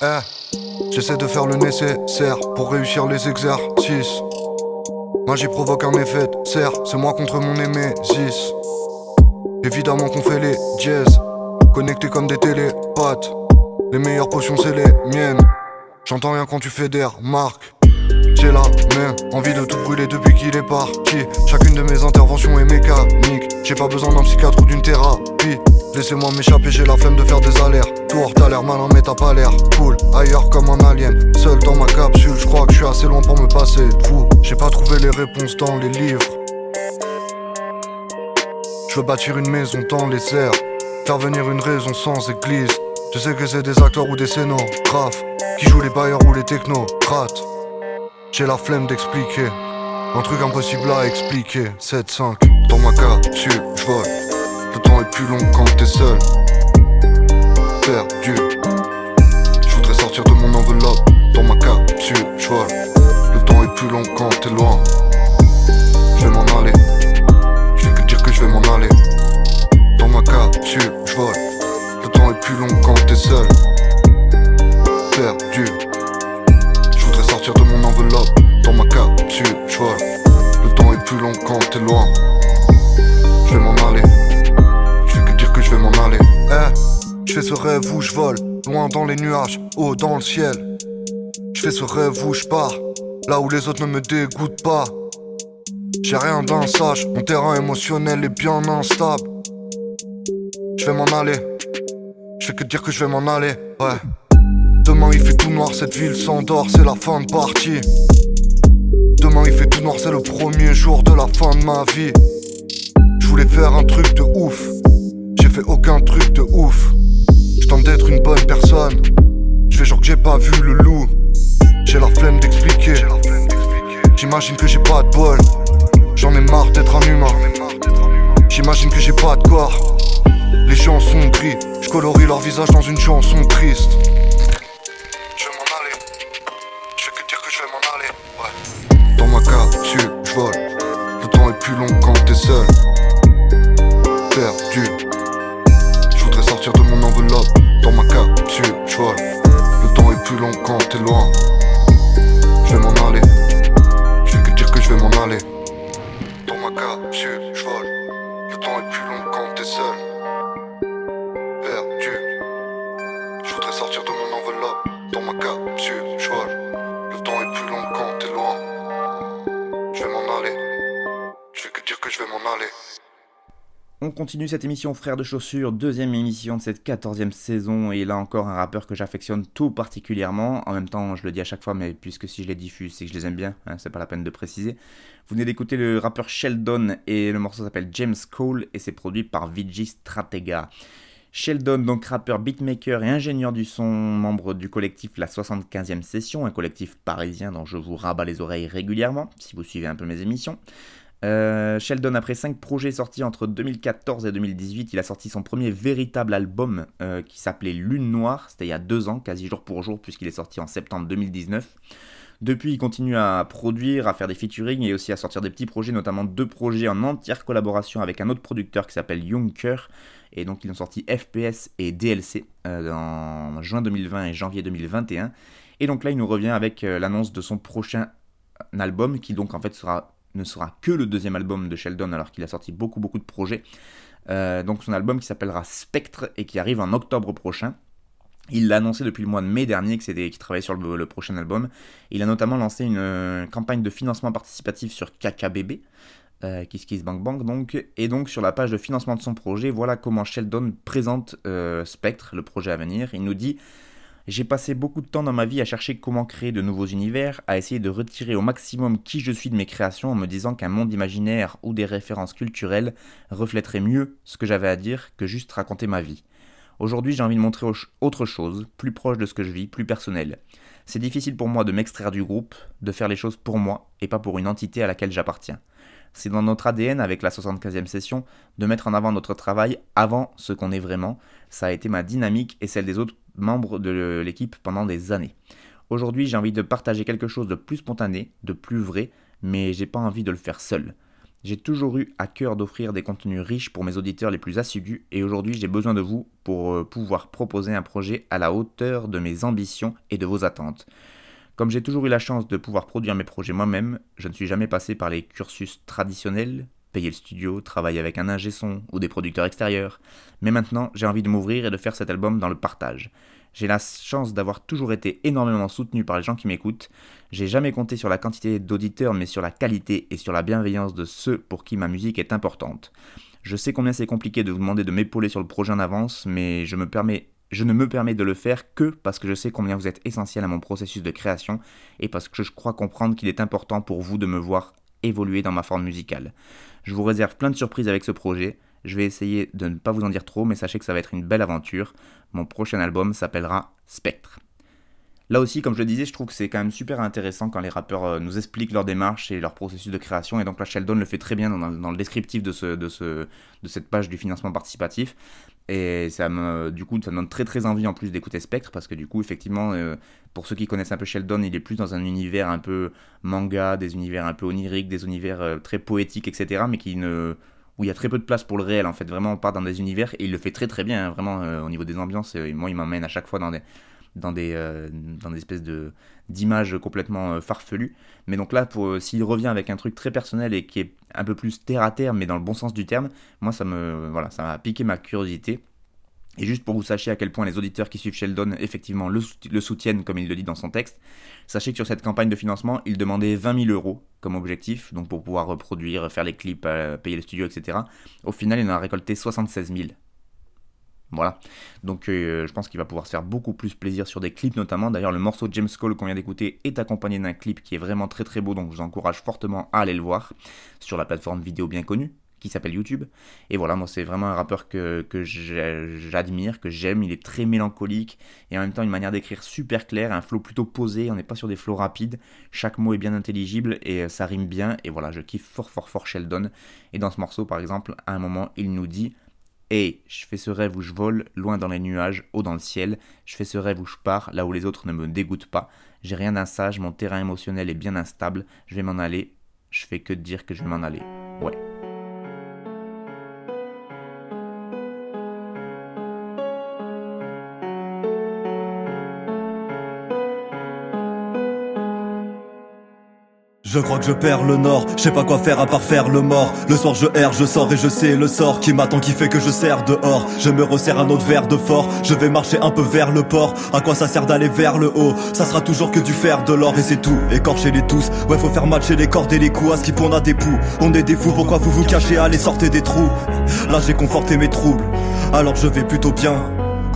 Eh, j'essaie de faire le nécessaire pour réussir les exercices. Magie provoque un de serre, c'est moi contre mon Némésis. Évidemment qu'on fait les jazz, connectés comme des télépathes. Les meilleures potions, c'est les miennes. J'entends rien quand tu fais des remarques. J'ai la envie de tout brûler depuis qu'il est parti. Chacune de mes interventions est mécanique. J'ai pas besoin d'un psychiatre ou d'une thérapie. Laissez-moi m'échapper, j'ai la flemme de faire des alertes. Tour, t'as l'air malin, mais t'as pas l'air cool. Ailleurs comme un alien, seul dans ma capsule. Je crois que je suis assez loin pour me passer de. J'ai pas trouvé les réponses dans les livres. Je veux bâtir une maison dans les airs. Faire venir une raison sans église. Je sais que c'est des acteurs ou des scénographes qui jouent les bailleurs ou les technocrates. J'ai la flemme d'expliquer. Un truc impossible à expliquer. 7-5 dans ma capsule, je vole. Le temps est plus long quand t'es seul. Perdu. Je voudrais sortir de mon enveloppe. Dans ma capsule, je vole. Le temps est plus long quand t'es loin. Je vais m'en aller. Je vais que dire que je vais m'en aller. Dans ma capsule, je vole. Le temps est plus long quand t'es seul. Perdu Dans ma capsule, je Le temps est plus long quand t'es loin. Je vais m'en aller. Je vais que dire que je vais m'en aller. Eh, je fais ce rêve où je vole Loin dans les nuages, haut dans le ciel. Je fais ce rêve où je pars Là où les autres ne me dégoûtent pas. J'ai rien d'un sage Mon terrain émotionnel est bien instable. Je vais m'en aller. Je fais que dire que je vais m'en aller Ouais Demain il fait tout noir, cette ville s'endort, c'est la fin de partie. Demain il fait tout noir, c'est le premier jour de la fin de ma vie. Je voulais faire un truc de ouf, j'ai fait aucun truc de ouf. Je tente d'être une bonne personne, je fais genre que j'ai pas vu le loup. J'ai la flemme d'expliquer, j'imagine que j'ai pas de bol. J'en ai marre d'être un humain, j'imagine que j'ai pas de corps. Les gens sont gris, je colorie leur visage dans une chanson triste. Le temps est plus long quand t'es seul. Perdu. Je voudrais sortir de mon enveloppe. Dans ma capsule, je Le temps est plus long quand t'es loin. Je vais m'en aller. Je vais que dire que je vais m'en aller. Dans ma capsule, je Le temps est plus long quand t'es seul. Perdu. Je voudrais sortir de mon enveloppe. Dans ma capsule, On continue cette émission Frères de Chaussures, deuxième émission de cette quatorzième saison, et là encore un rappeur que j'affectionne tout particulièrement. En même temps, je le dis à chaque fois, mais puisque si je les diffuse, c'est que je les aime bien, hein, c'est pas la peine de préciser. Vous venez d'écouter le rappeur Sheldon, et le morceau s'appelle James Cole, et c'est produit par Vigi Stratega. Sheldon, donc rappeur, beatmaker et ingénieur du son, membre du collectif La 75e Session, un collectif parisien dont je vous rabats les oreilles régulièrement, si vous suivez un peu mes émissions. Euh, Sheldon, après 5 projets sortis entre 2014 et 2018, il a sorti son premier véritable album euh, qui s'appelait Lune Noire. C'était il y a 2 ans, quasi jour pour jour, puisqu'il est sorti en septembre 2019. Depuis, il continue à produire, à faire des featuring et aussi à sortir des petits projets, notamment deux projets en entière collaboration avec un autre producteur qui s'appelle Junker Et donc ils ont sorti FPS et DLC euh, en juin 2020 et janvier 2021. Et donc là, il nous revient avec l'annonce de son prochain album, qui donc en fait sera, ne sera que le deuxième album de Sheldon, alors qu'il a sorti beaucoup beaucoup de projets. Euh, donc son album qui s'appellera Spectre et qui arrive en octobre prochain. Il l'a annoncé depuis le mois de mai dernier qu'il travaillait sur le, prochain album. Il a notamment lancé une, euh, campagne de financement participatif sur KKBB, euh, Kiss Kiss Bank Bank donc, et donc sur la page de financement de son projet, voilà comment Sheldon présente euh, Spectre, le projet à venir. Il nous dit j'ai passé beaucoup de temps dans ma vie à chercher comment créer de nouveaux univers, à essayer de retirer au maximum qui je suis de mes créations en me disant qu'un monde imaginaire ou des références culturelles reflèterait mieux ce que j'avais à dire que juste raconter ma vie. Aujourd'hui, j'ai envie de montrer autre chose, plus proche de ce que je vis, plus personnel. C'est difficile pour moi de m'extraire du groupe, de faire les choses pour moi et pas pour une entité à laquelle j'appartiens. C'est dans notre ADN avec la 75e session de mettre en avant notre travail avant ce qu'on est vraiment. Ça a été ma dynamique et celle des autres membre de l'équipe pendant des années. Aujourd'hui, j'ai envie de partager quelque chose de plus spontané, de plus vrai, mais j'ai pas envie de le faire seul. J'ai toujours eu à cœur d'offrir des contenus riches pour mes auditeurs les plus assidus et aujourd'hui j'ai besoin de vous pour euh, pouvoir proposer un projet à la hauteur de mes ambitions et de vos attentes. Comme j'ai toujours eu la chance de pouvoir produire mes projets moi-même, je ne suis jamais passé par les cursus traditionnels, payer le studio, travailler avec un ingé son ou des producteurs extérieurs. Mais maintenant, j'ai envie de m'ouvrir et de faire cet album dans le partage. J'ai la chance d'avoir toujours été énormément soutenu par les gens qui m'écoutent. J'ai jamais compté sur la quantité d'auditeurs, mais sur la qualité et sur la bienveillance de ceux pour qui ma musique est importante. Je sais combien c'est compliqué de vous demander de m'épauler sur le projet en avance, mais je me permets je ne me permets de le faire que parce que je sais combien vous êtes essentiel à mon processus de création et parce que je crois comprendre qu'il est important pour vous de me voir évoluer dans ma forme musicale. Je vous réserve plein de surprises avec ce projet. Je vais essayer de ne pas vous en dire trop, mais sachez que ça va être une belle aventure. Mon prochain album s'appellera Spectre. Là aussi, comme je le disais, je trouve que c'est quand même super intéressant quand les rappeurs euh, nous expliquent leur démarche et leur processus de création. Et donc là, Sheldon le fait très bien dans, le descriptif de, ce, de, ce, de cette page du financement participatif. Et ça me, du coup, ça me donne très très envie en plus d'écouter Spectre parce que du coup, effectivement, euh, pour ceux qui connaissent un peu Sheldon, il est plus dans un univers un peu manga, des univers un peu oniriques, des univers euh, très poétiques, etc. Mais qui ne, où il y a très peu de place pour le réel en fait. Vraiment, on part dans des univers et il le fait très très bien, hein, vraiment au niveau des ambiances. moi, il m'emmène à chaque fois dans des dans des, euh, dans des espèces de, d'images complètement euh, farfelues. Mais donc là, pour, euh, s'il revient avec un truc très personnel et qui est un peu plus terre à terre, mais dans le bon sens du terme, moi, ça me, voilà, ça m'a piqué ma curiosité. Et juste pour vous sachiez à quel point les auditeurs qui suivent Sheldon, effectivement, le, le, soutiennent, comme il le dit dans son texte, sachez que sur cette campagne de financement, il demandait 20 000 euros comme objectif, donc pour pouvoir reproduire, faire les clips, payer le studio, etc. Au final, il en a récolté 76 000. Voilà. Donc euh, je pense qu'il va pouvoir se faire beaucoup plus plaisir sur des clips notamment. D'ailleurs le morceau James Cole qu'on vient d'écouter est accompagné d'un clip qui est vraiment très très beau donc je vous encourage fortement à aller le voir sur la plateforme vidéo bien connue qui s'appelle YouTube. Et voilà, moi c'est vraiment un rappeur que, que j'admire, que j'aime. Il est très mélancolique et en même temps une manière d'écrire super claire, un flow plutôt posé. On n'est pas sur des flows rapides. Chaque mot est bien intelligible et euh, ça rime bien. Et voilà, je kiffe fort fort fort Sheldon. Et dans ce morceau par exemple, à un moment, il nous dit et je fais ce rêve où je vole, loin dans les nuages, haut dans le ciel. Je fais ce rêve où je pars, là où les autres ne me dégoûtent pas. J'ai rien d'un sage, mon terrain émotionnel est bien instable. Je vais m'en aller. Je fais que dire que je vais m'en aller. Je crois que je perds le nord, je sais pas quoi faire à part faire le mort. Le soir je erre, je sors et je sais le sort qui m'attend, qui fait que je sers dehors. Je me resserre un autre verre de fort, je vais marcher un peu vers le port. À quoi ça sert d'aller vers le haut? Ça sera toujours que du fer, de l'or et c'est tout. Écorcher les tous, ouais faut faire matcher les cordes et les coups. À ce qui pour on a des poux, on est des fous, pourquoi vous vous cachez Allez sortez des trous? Là j'ai conforté mes troubles, alors je vais plutôt bien.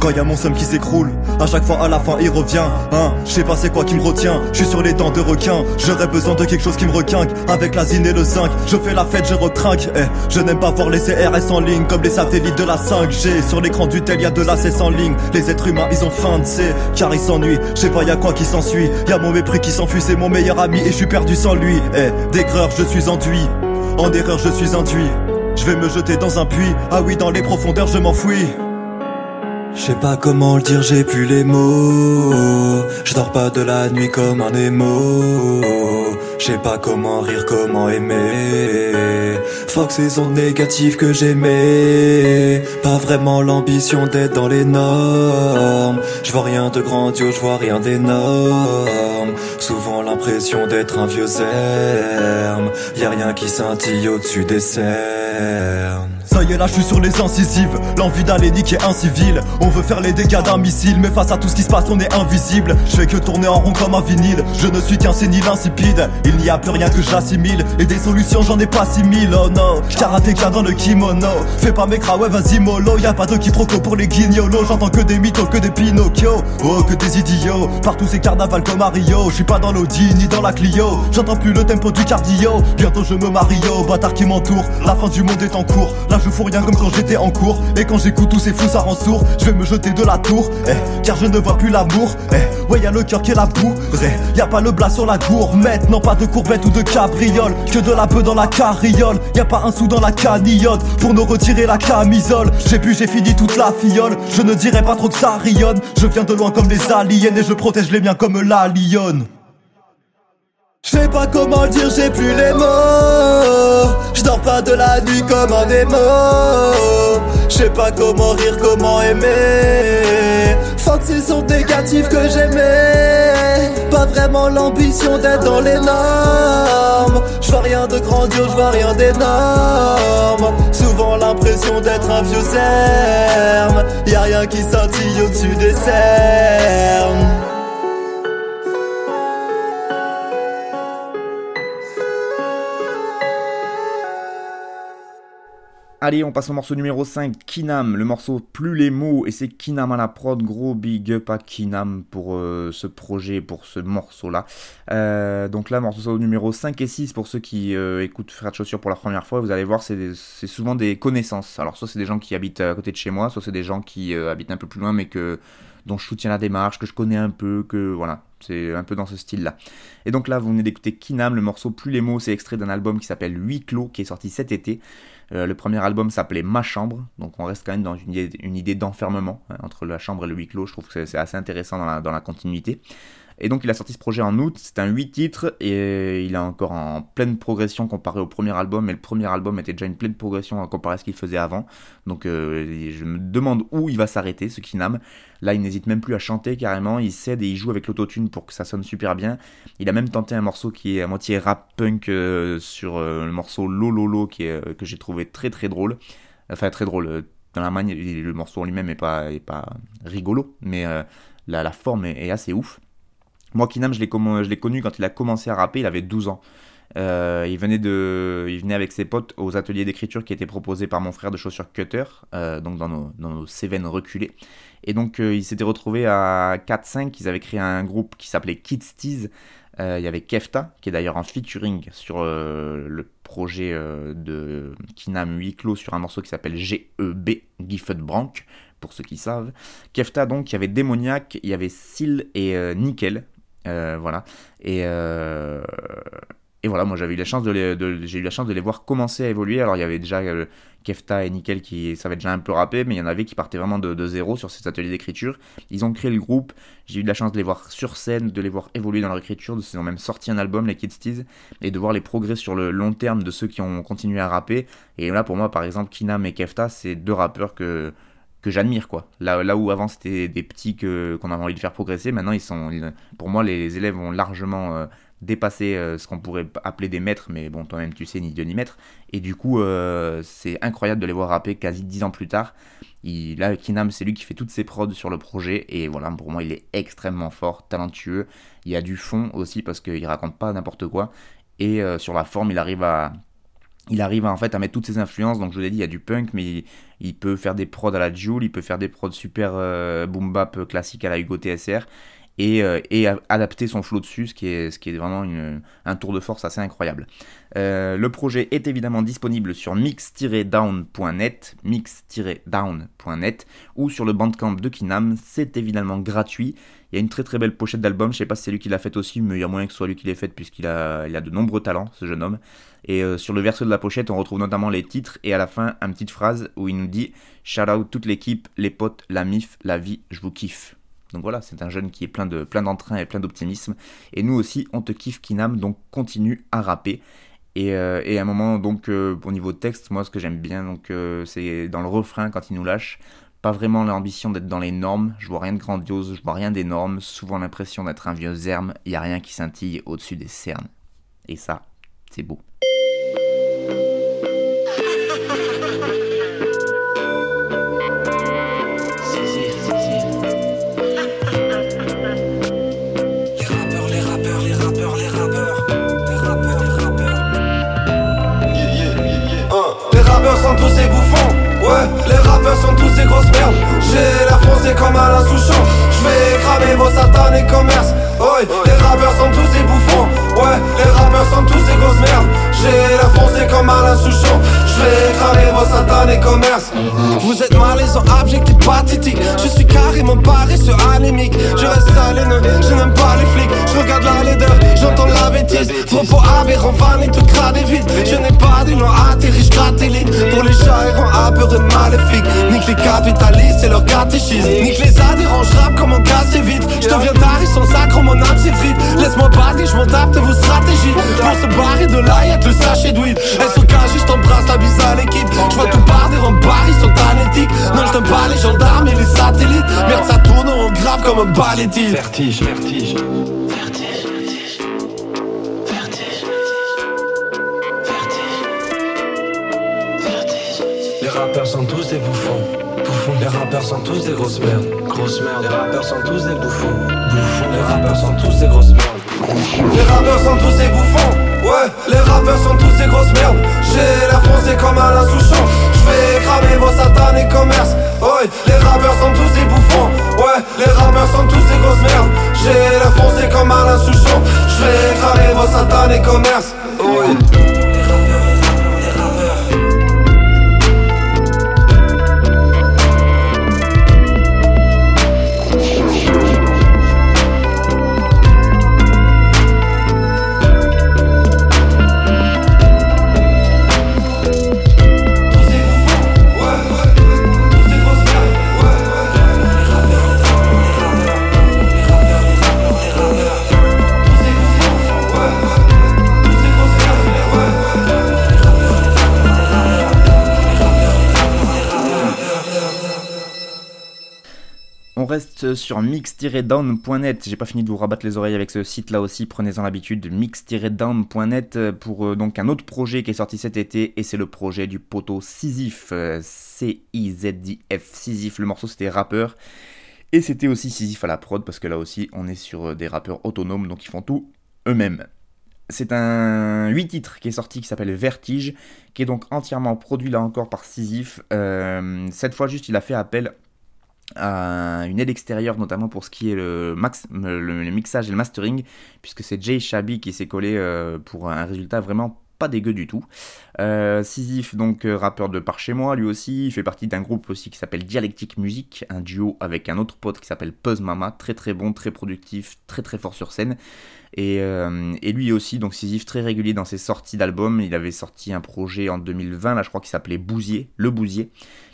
Quand y a mon somme qui s'écroule, à chaque fois à la fin il revient. Hein, je sais pas c'est quoi qui me retient. Je suis sur les dents de requin. J'aurais besoin de quelque chose qui me requinque. Avec la zine et le zinc, je fais la fête, je retrinque. Eh, je n'aime pas voir les CRS en ligne comme les satellites de la 5G. Sur l'écran du tel, y a de la cesse en ligne. Les êtres humains, ils ont faim de C, car ils s'ennuient. Je sais pas y quoi qui s'ensuit. Y a mon mépris qui s'enfuit, c'est mon meilleur ami et je suis perdu sans lui. Eh, d'aigreur, je suis enduit. En erreur, je suis induit. Je vais me jeter dans un puits. Ah oui, dans les profondeurs, je m'enfuis. Je sais pas comment le dire, j'ai plus les mots. Je dors pas de la nuit comme un émo. Je sais pas comment rire, comment aimer. Fuck ces ondes négatives que j'aimais. Pas vraiment l'ambition d'être dans les normes. Je vois rien de grandiose, je vois rien d'énorme. Souvent l'impression d'être un vieux zerme. Y a rien qui scintille au-dessus des cernes. Ça y est là je suis sur les incisives. L'envie d'aller niquer un civil. On veut faire les dégâts d'un missile Mais face à tout ce qui se passe on est invisible. Je fais que tourner en rond comme un vinyle. Je ne suis qu'un sénile insipide. Il n'y a plus rien que j'assimile. Et des solutions j'en ai pas six mille. Oh no Karatéka dans le kimono. Fais pas mes ouais vas-y mollo. Y'a pas de quiproquo pour les guignolos. J'entends que des mythos que des Pinocchio. Oh que des idiots. Partout ces carnavals comme Mario Je suis pas dans l'Audi ni dans la Clio. J'entends plus le tempo du cardio. Bientôt je me mario Bâtard qui m'entoure. La fin du monde est en cours Là je fous rien comme quand j'étais en cours. Et quand j'écoute tous ces fous ça rend sourd. Je vais me jeter de la tour eh, Car je ne vois plus l'amour eh, Ouais y'a le cœur qui est la bourre Y'a pas le blas sur la gourmette. Non pas de courbette ou de cabriole Que de la peu dans la carriole. Y'a pas un sou dans la canillote Pour nous retirer la camisole. J'ai bu j'ai fini toute la fiole. Je ne dirais pas trop que ça rayonne. Je viens de loin comme les aliens Et je protège les miens comme la lionne je sais pas comment le dire, j'ai plus les mots. Je dors pas de la nuit comme un démon. Je sais pas comment rire, comment aimer. Fuck ces sons négatifs que j'aimais. Pas vraiment l'ambition d'être dans les normes. Je vois rien de grandiose, je vois rien d'énorme. Souvent l'impression d'être un vieux zerme. Y a rien qui scintille au-dessus des cernes. Allez, on passe au morceau numéro 5, Kinam, le morceau Plus les mots, et c'est Kinam à la prod, gros big up à Kinam pour euh, ce projet, pour ce morceau-là. Euh, donc là, morceau numéro 5 et 6, pour ceux qui euh, écoutent Frère de Chaussures pour la première fois, vous allez voir, c'est souvent des connaissances. Alors soit c'est des gens qui habitent à côté de chez moi, soit c'est des gens qui habitent un peu plus loin, mais que dont je soutiens la démarche, que je connais un peu, que voilà, c'est un peu dans ce style-là. Et donc là, vous venez d'écouter Kinam, le morceau Plus les mots, c'est extrait d'un album qui s'appelle Huit clos, qui est sorti cet été. Euh, le premier album s'appelait Ma chambre, donc on reste quand même dans une idée, d'enfermement hein, entre la chambre et le huis clos. Je trouve que c'est assez intéressant dans la, continuité. Et donc il a sorti ce projet en août, c'est un 8 titres et il est encore en pleine progression comparé au premier album, mais le premier album était déjà une pleine progression comparé à ce qu'il faisait avant. Donc euh, je me demande où il va s'arrêter, ce Kinam. Là, il n'hésite même plus à chanter carrément, il cède et il joue avec l'autotune pour que ça sonne super bien. Il a même tenté un morceau qui est à moitié rap punk euh, sur euh, le morceau Lololo qui est, que j'ai trouvé très très drôle. Enfin, très drôle. Dans la manière, le morceau lui-même est pas, pas rigolo, mais la, forme est, assez ouf. Moi, Kinam, je l'ai connu quand il a commencé à rapper, il avait 12 ans. il, venait de, il venait avec ses potes aux ateliers d'écriture qui étaient proposés par mon frère de chaussures Cutter, donc dans nos, dans nos Cévennes reculées. Et donc, euh, ils s'étaient retrouvés à 4-5. Ils avaient créé un groupe qui s'appelait Kids Tease. Euh, il y avait Kefta, qui est d'ailleurs en featuring sur euh, le projet de Kinam 8 clos sur un morceau qui s'appelle GEB, Giffed Brank, pour ceux qui savent. Kefta, donc, il y avait Démoniac, il y avait Seal et Nickel. Voilà. Et, et voilà, moi j'avais eu la chance de, j'ai eu la chance de les voir commencer à évoluer. Alors il y avait déjà Kefta et Nickel qui savaient déjà un peu rapper, mais il y en avait qui partaient vraiment de, zéro sur ces ateliers d'écriture. Ils ont créé le groupe, j'ai eu de la chance de les voir sur scène, de les voir évoluer dans leur écriture, ils ont même sorti un album, les Kids Tease, et de voir les progrès sur le long terme de ceux qui ont continué à rapper. Et là pour moi par exemple, Kinam et Kefta, c'est deux rappeurs que que j'admire quoi. Là, là où avant c'était des petits que qu'on avait envie de faire progresser, maintenant ils sont, pour moi les élèves ont largement euh, dépasser euh, ce qu'on pourrait appeler des maîtres, mais bon, toi-même tu sais, ni Dieu ni maître. Et du coup, euh, c'est incroyable de les voir rapper quasi 10 ans plus tard. Il, là, Kinam, c'est lui qui fait toutes ses prods sur le projet, et voilà, pour moi, il est extrêmement fort, talentueux. Il y a du fond aussi, parce qu'il raconte pas n'importe quoi. Et sur la forme, il arrive à. Il arrive en fait à mettre toutes ses influences, donc je vous l'ai dit, il y a du punk, mais il, peut faire des prods à la Joule, il peut faire des prods super boom bap classiques à la Hugo TSR, et, euh, adapter son flow dessus, ce qui est, vraiment un tour de force assez incroyable. Euh, le projet est évidemment disponible sur mix-down.net, ou sur le bandcamp de Kinam. C'est évidemment gratuit. Il y a une très très belle pochette d'album. Je sais pas si c'est lui qui l'a faite aussi, mais il y a moyen que ce soit lui qui l'ait faite puisqu'il a, a de nombreux talents, ce jeune homme. Et euh, sur le verso de la pochette, on retrouve notamment les titres et à la fin, une petite phrase où il nous dit Shout out toute l'équipe, les potes, la mif, la vie, je vous kiffe. Donc voilà, c'est un jeune qui est plein de plein d'entrain et plein d'optimisme. Et nous aussi, on te kiffe Kinam, donc continue à rapper. Et, euh, et à un moment, donc euh, au niveau texte, moi ce que j'aime bien, donc c'est dans le refrain quand il nous lâche, pas vraiment l'ambition d'être dans les normes, je vois rien de grandiose, je vois rien d'énorme, souvent l'impression d'être un vieux zerme, il y a rien qui scintille au-dessus des cernes. Et ça, c'est beau. Les rappeurs, les rappeurs, les rappeurs, les rappeurs, les rappeurs. Hein, Les rappeurs sont tous des bouffons, ouais, les rappeurs sont tous des grosses merdes. J'ai la foncée comme Alain Souchon, j'vais cramer vos satanés commerces. Ouais, les rappeurs sont tous des bouffons, ouais, les rappeurs sont tous des grosses merdes. J'ai la foncée comme Alain Souchon, j'vais cramer vos satanés commerces. Vous êtes malaisant, abject et pathétique. Je suis carrément paresseux, anémique. Je reste haineux, je n'aime pas les flics. Je regarde la laideur, j'entends la bêtise. Propos aberrants, vannes et tout crade et vide. Je n'ai pas d'élan atterri, je gratte les. Pour les chats errants, apeureux, maléfiques. Nique les capitalistes et leurs catéchismes. Nique les adhérents, je rappe comme un casse vite. Je deviens taré, son sacre, mon âme s'effrite. Laisse-moi battre, m'adapte à vos stratégies. Pour se barrer de là, y'a que le sachet d'huile. Elles sont cagées, je t'embrasse la bise à l'équipe. Je vois tout par des remparts, ils sont anétiques. Non, je t'aime pas les gendarmes et les satellites. Merde, ça tourne en grave comme un balai Vertige, vertige. Les rappeurs sont tous des bouffons. Bouffons. Les rappeurs sont tous des grosses merdes. Grosses merdes. Les rappeurs sont tous des bouffons. Bouffons. Les rappeurs sont tous des grosses merdes. Les rappeurs sont tous des bouffons, ouais, les rappeurs sont tous des grosses merdes. J'ai la foncée comme Alain Souchon, j'vais cramer vos satanés commerces. Ouais, les rappeurs sont tous des bouffons, ouais, les rappeurs sont tous des grosses merdes. J'ai la foncée comme Alain Souchon, j'vais cramer vos satanés commerces. Ouais. Sur mix-down.net. J'ai pas fini de vous rabattre les oreilles avec ce site là aussi. Prenez-en l'habitude. Mix-down.net pour euh, donc un autre projet qui est sorti cet été et c'est le projet du poteau Sisyphe. C-I-Z-I-F. Sisyphe. Le morceau c'était rappeur. Et c'était aussi Sisyphe à la prod parce que là aussi on est sur euh, des rappeurs autonomes donc ils font tout eux-mêmes. C'est un 8 titres qui est sorti qui s'appelle Vertige, qui est donc entièrement produit là encore par Sisyphe. Euh, cette fois juste il a fait appel une aide extérieure, notamment pour ce qui est le, mixage et le mastering, puisque c'est Jay Shabby qui s'est collé euh, pour un résultat vraiment pas dégueu du tout. Euh, Sisyphe, donc euh, rappeur de par chez moi, lui aussi, il fait partie d'un groupe aussi qui s'appelle Dialectic Music, un duo avec un autre pote qui s'appelle Puzz Mama, très très bon, très productif, très très fort sur scène. Et, euh, lui aussi, donc Sisyphe, très régulier dans ses sorties d'albums. Il avait sorti un projet en 2020, là je crois, qui s'appelait Bousier, Le Bousier,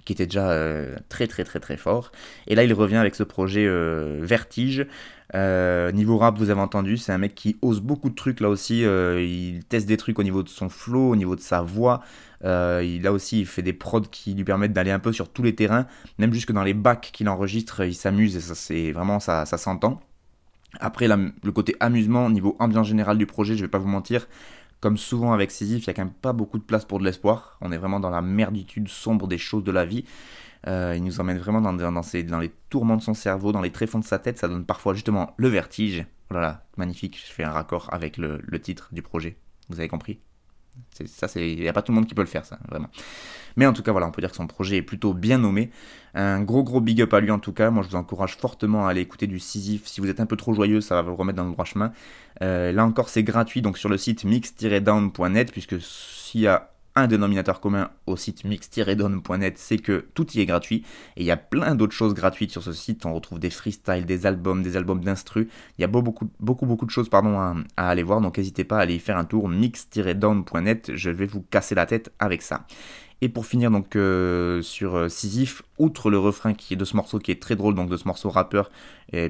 qui était déjà euh, très très très très fort. Et là il revient avec ce projet euh, Vertige. Euh, niveau rap, vous avez entendu, c'est un mec qui ose beaucoup de trucs là aussi. il teste des trucs au niveau de son flow, au niveau de sa voix. Il a aussi il fait des prods qui lui permettent d'aller un peu sur tous les terrains, même jusque dans les bacs qu'il enregistre, il s'amuse et ça c'est vraiment ça, ça s'entend. Après le côté amusement, niveau ambiance générale du projet, je vais pas vous mentir, comme souvent avec Sisyphe, il y a quand même pas beaucoup de place pour de l'espoir. On est vraiment dans la merditude sombre des choses de la vie. Euh, il nous emmène vraiment dans, dans, les tourments de son cerveau, dans les tréfonds de sa tête. Ça donne parfois justement le vertige. Voilà, magnifique. Je fais un raccord avec le, titre du projet. Vous avez compris? Ça, c'est, il n'y a pas tout le monde qui peut le faire, ça, vraiment. Mais en tout cas, voilà, on peut dire que son projet est plutôt bien nommé. Un gros gros big up à lui en tout cas. Moi, je vous encourage fortement à aller écouter du Sisyphe. Si vous êtes un peu trop joyeux, ça va vous remettre dans le droit chemin. Euh, là encore, c'est gratuit donc sur le site mix-down.net, puisque s'il y a un dénominateur commun au site mix-down.net, c'est que tout y est gratuit. Et il y a plein d'autres choses gratuites sur ce site. On retrouve des freestyles, des albums, des albums d'instru. Il y a beau- beaucoup, beaucoup, beaucoup de choses pardon, à, à aller voir. Donc n'hésitez pas à aller y faire un tour mix-down.net. Je vais vous casser la tête avec ça. Et pour finir donc euh, sur euh, Sisyphe, outre le refrain qui est de ce morceau qui est très drôle, donc de ce morceau rappeur,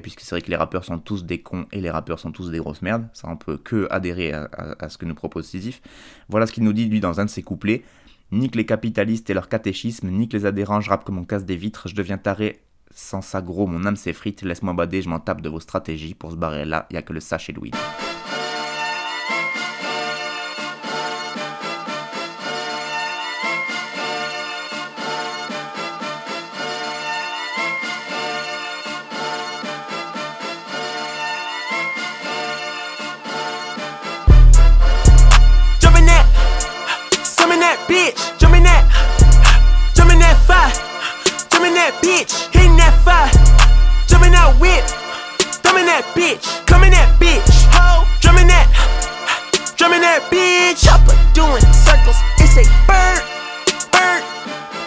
puisque c'est vrai que les rappeurs sont tous des cons et les rappeurs sont tous des grosses merdes, ça on peut que adhérer à, à ce que nous propose Sisyphe. Voilà ce qu'il nous dit lui dans un de ses couplets. Nique les capitalistes et leur catéchisme, nique les adhérents, je rappe comme on casse des vitres, je deviens taré sans ça gros, mon âme s'effrite, laisse-moi bader, je m'en tape de vos stratégies, pour se barrer là, y a que le sachet Louis. That bitch, hitting that fire, jumping that whip, thumbing that bitch, coming that bitch, ho, drumming that, drumming that bitch, chopper doing circles, it's a bird, bird,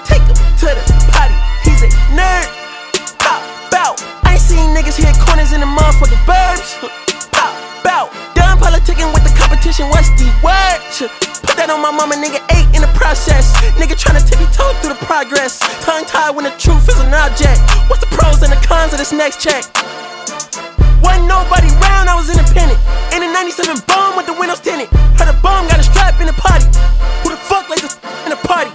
take him to the potty, he's a nerd, pop out, I ain't seen niggas hit corners in the motherfucking burbs, pop out, done politicking with competition, what's the word? Put that on my mama, nigga, eight in the process. Nigga tryna tippy toe through the progress. Tongue tied when the truth is an object. What's the pros and the cons of this next check? Wasn't nobody round, I was independent. In a 97 bomb with the windows tinted. Heard a bomb got a strap in the party. Who the fuck like this in a party?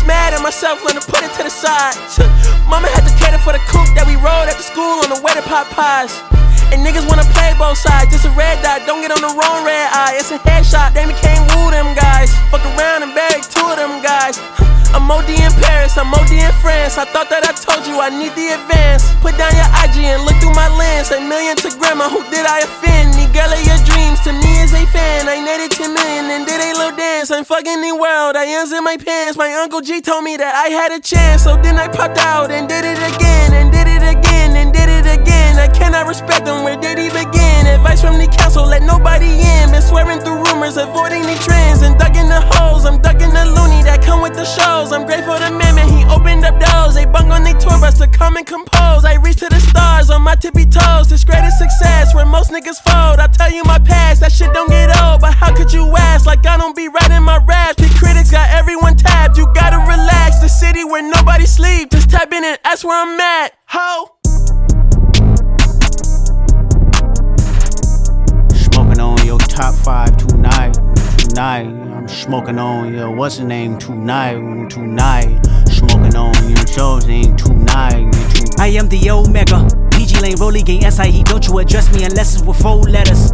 In mad at myself, learning to put it to the side. Mama had to cater for the coupe that we rode after school on the to pop pies. And niggas wanna play both sides. Just a red dot, don't get on the wrong red eye. It's a headshot, damn, they can't woo them guys. Fuck around and bag two of them guys. I'm OD in Paris, I'm OD in France. I thought that I told you I need the advance. Put down your IG and look through my lens. A million to grandma, who did I offend? Of your dreams to me is a fan. I netted 10 million and did a little dance. I'm fucking the world, I ends in my pants. My uncle G told me that I had a chance. So then I popped out and did it again, and did it again, and did it again. I cannot respect them, where did he begin? Advice from the council, let nobody in. Been swearing through rumors, avoiding the trends, and ducking the holes. I'm ducking the loony that come with the shows. I'm grateful to man, man, he opened up doors. They bung on their tour bus to come and compose. I reach to the stars on my tippy toes. This greatest success where most niggas fold. I tell you my past, that shit don't get old. But how could you ask? Like I don't be writing my raps. The critics got everyone tapped. You gotta relax. The city where nobody sleep. Just type in and ask where I'm at. Ho. Top five tonight, tonight. I'm smoking on your what's the name tonight, tonight. Smoking on your show's name tonight, tonight. I am the Omega. PG Lane, Rolly Gang, SIE. Don't you address me unless it's with four letters.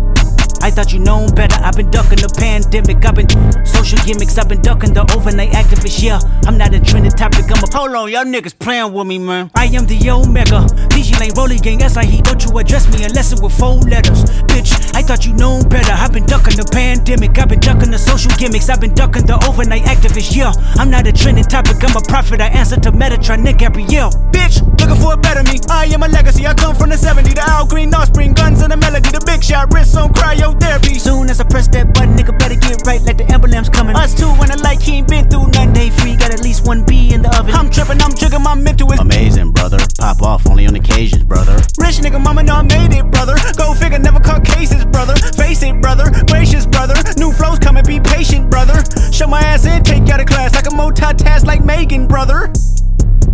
I thought you known better. I've been ducking the pandemic. I've been social gimmicks. I've been ducking the overnight activists. Yeah, I'm not a trending topic. I'm a hold on, y'all niggas playing with me, man. I am the Omega. PG Lane, Rolly Gang, SIE. Don't you address me unless it's with four letters. Bitch, I thought you known better. I've been ducking the pandemic. I've been ducking the social gimmicks. I've been ducking the overnight activists. Yeah, I'm not a trending topic. I'm a prophet. I answer to Metatron, Nick Gabrielle. Bitch, looking for a better me. I am a legacy. I come from the 70. The Al Green, Offspring, guns and the melody. The big shot, wrists on cryotherapy. Soon as I press that button, nigga better get right like the emblem's coming. Us two when I like he ain't been through nothing. Day free, got at least one B in the oven. I'm tripping, I'm jigging, my mental is amazing, brother. Pop off only on occasions, brother. Rich nigga, mama know I made it, brother. Go figure, never caught cases, brother. Face it, brother. Gracious, brother. New flows coming, be patient, brother. Show my ass in, take you out of class. I can multitask like Megan, brother.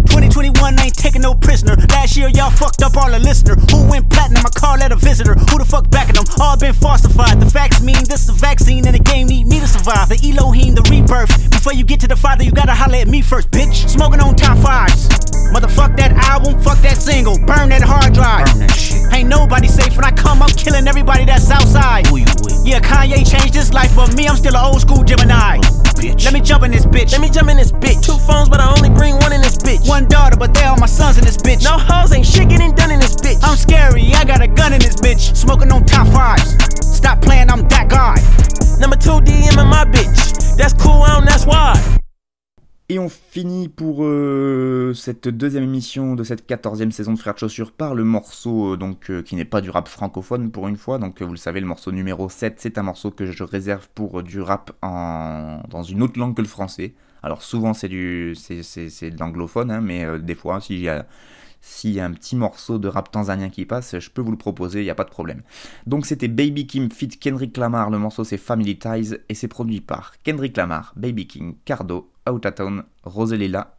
2021 ain't taking no prisoner. Last year y'all fucked up all the listener. Who went platinum? I call that a visitor. Who the fuck backing them? All been falsified. The facts mean this is a vaccine and the game need me to survive. The Elohim, the rebirth. Before you get to the father, you gotta holler at me first, bitch. Smoking on top fives. Motherfuck that album, fuck that single. Burn that hard drive. Burn that shit. Ain't nobody safe when I come, I'm killing everybody that's outside. Who you with? Yeah, Kanye changed his life, but me, I'm still an old school Gemini. Oh, bitch. Let me jump in this bitch. Let me jump in this bitch. Two phones, but I only bring one in this bitch. One daughter, but they all my sons in this bitch. No hoes ain't shit getting done in this bitch. I'm scary, I got a gun in this bitch. Smoking on top fives. Stop playing, I'm that guy. Number two DM in my bitch. That's cool, I don't, that's why. Et on finit pour euh, cette deuxième émission de cette quatorzième saison de Frères de Chaussures par le morceau euh, donc euh, qui n'est pas du rap francophone pour une fois. Donc vous le savez, le morceau numéro 7, c'est un morceau que je réserve pour du rap en... dans une autre langue que le français. Alors souvent c'est du c'est, de l'anglophone, hein, mais des fois s'il y a s'il y a un petit morceau de rap tanzanien qui passe, je peux vous le proposer, il n'y a pas de problème. Donc c'était Baby Kim fit Kendrick Lamar, le morceau c'est Family Ties et c'est produit par Kendrick Lamar, Baby King, Cardo, Outatown, Roselila,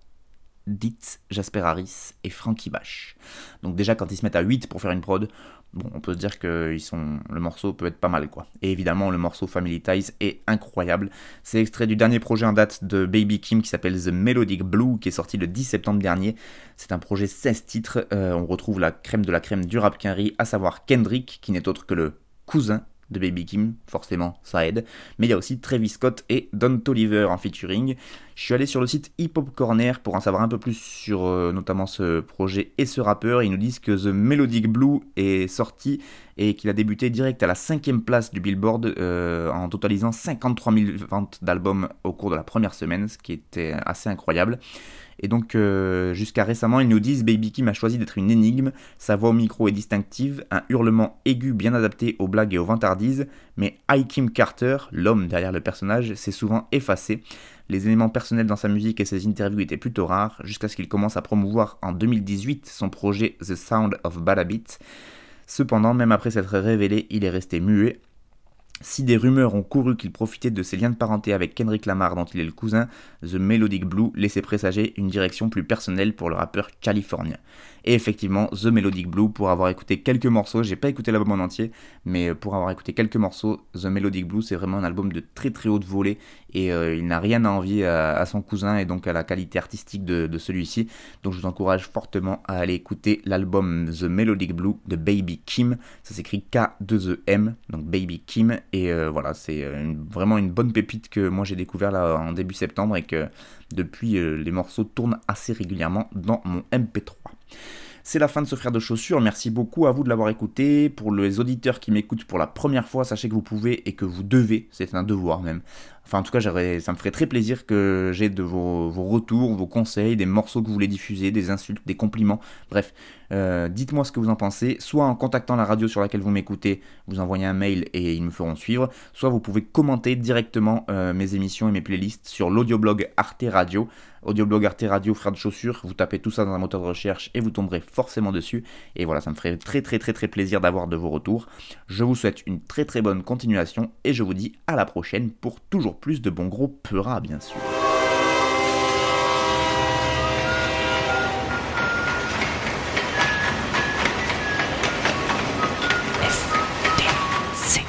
Ditz, Jasper Harris et Frankie Bash. Donc déjà quand ils se mettent à 8 pour faire une prod, bon, on peut se dire que le morceau peut être pas mal quoi. Et évidemment, le morceau Family Ties est incroyable. C'est extrait du dernier projet en date de Baby Kim qui s'appelle The Melodic Blue, qui est sorti le 10 septembre dernier. C'est un projet 16 titres. Euh, on retrouve la crème de la crème du rap quinri, à savoir Kendrick, qui n'est autre que le cousin de Baby Kim, forcément ça aide. Mais il y a aussi Travis Scott et Don Toliver en featuring. Je suis allé sur le site Hip Hop Corner pour en savoir un peu plus sur euh, notamment ce projet et ce rappeur. Ils nous disent que The Melodic Blue est sorti et qu'il a débuté direct à la cinquième place du Billboard euh, en totalisant 53 000 ventes d'albums au cours de la première semaine, ce qui était assez incroyable. Et donc, euh, jusqu'à récemment, ils nous disent Baby Kim a choisi d'être une énigme. Sa voix au micro est distinctive, un hurlement aigu bien adapté aux blagues et aux vantardises. Mais I Kim Carter, l'homme derrière le personnage, s'est souvent effacé. Les éléments personnels dans sa musique et ses interviews étaient plutôt rares, jusqu'à ce qu'il commence à promouvoir en 2018 son projet The Sound of Balabit. Cependant, même après s'être révélé, il est resté muet. Si des rumeurs ont couru qu'il profitait de ses liens de parenté avec Kendrick Lamar dont il est le cousin, The Melodic Blue laissait présager une direction plus personnelle pour le rappeur californien. Et effectivement, The Melodic Blue, pour avoir écouté quelques morceaux, j'ai pas écouté l'album en entier, mais pour avoir écouté quelques morceaux, The Melodic Blue, c'est vraiment un album de très très haute volée et euh, il n'a rien à envier à, son cousin et donc à la qualité artistique de, celui-ci. Donc je vous encourage fortement à aller écouter l'album The Melodic Blue de Baby Kim. Ça s'écrit K2EM, donc Baby Kim. Et euh, voilà, c'est euh, vraiment une bonne pépite que moi j'ai découvert là en début septembre et que depuis les morceaux tournent assez régulièrement dans mon MP3. C'est la fin de ce frère de chaussures. Merci beaucoup à vous de l'avoir écouté. Pour les auditeurs qui m'écoutent pour la première fois, sachez que vous pouvez et que vous devez, c'est un devoir même, Enfin, en tout cas, ça me ferait très plaisir que j'ai de vos, retours, vos conseils, des morceaux que vous voulez diffuser, des insultes, des compliments. Bref, euh, dites-moi ce que vous en pensez. Soit en contactant la radio sur laquelle vous m'écoutez, vous envoyez un mail et ils me feront suivre. Soit vous pouvez commenter directement euh, mes émissions et mes playlists sur l'audioblog Arte Radio. Audioblog Arte Radio, frère de chaussures. Vous tapez tout ça dans un moteur de recherche et vous tomberez forcément dessus. Et voilà, ça me ferait très très très très plaisir d'avoir de vos retours. Je vous souhaite une très très bonne continuation et je vous dis à la prochaine pour toujours plus de bons gros peuras, bien sûr.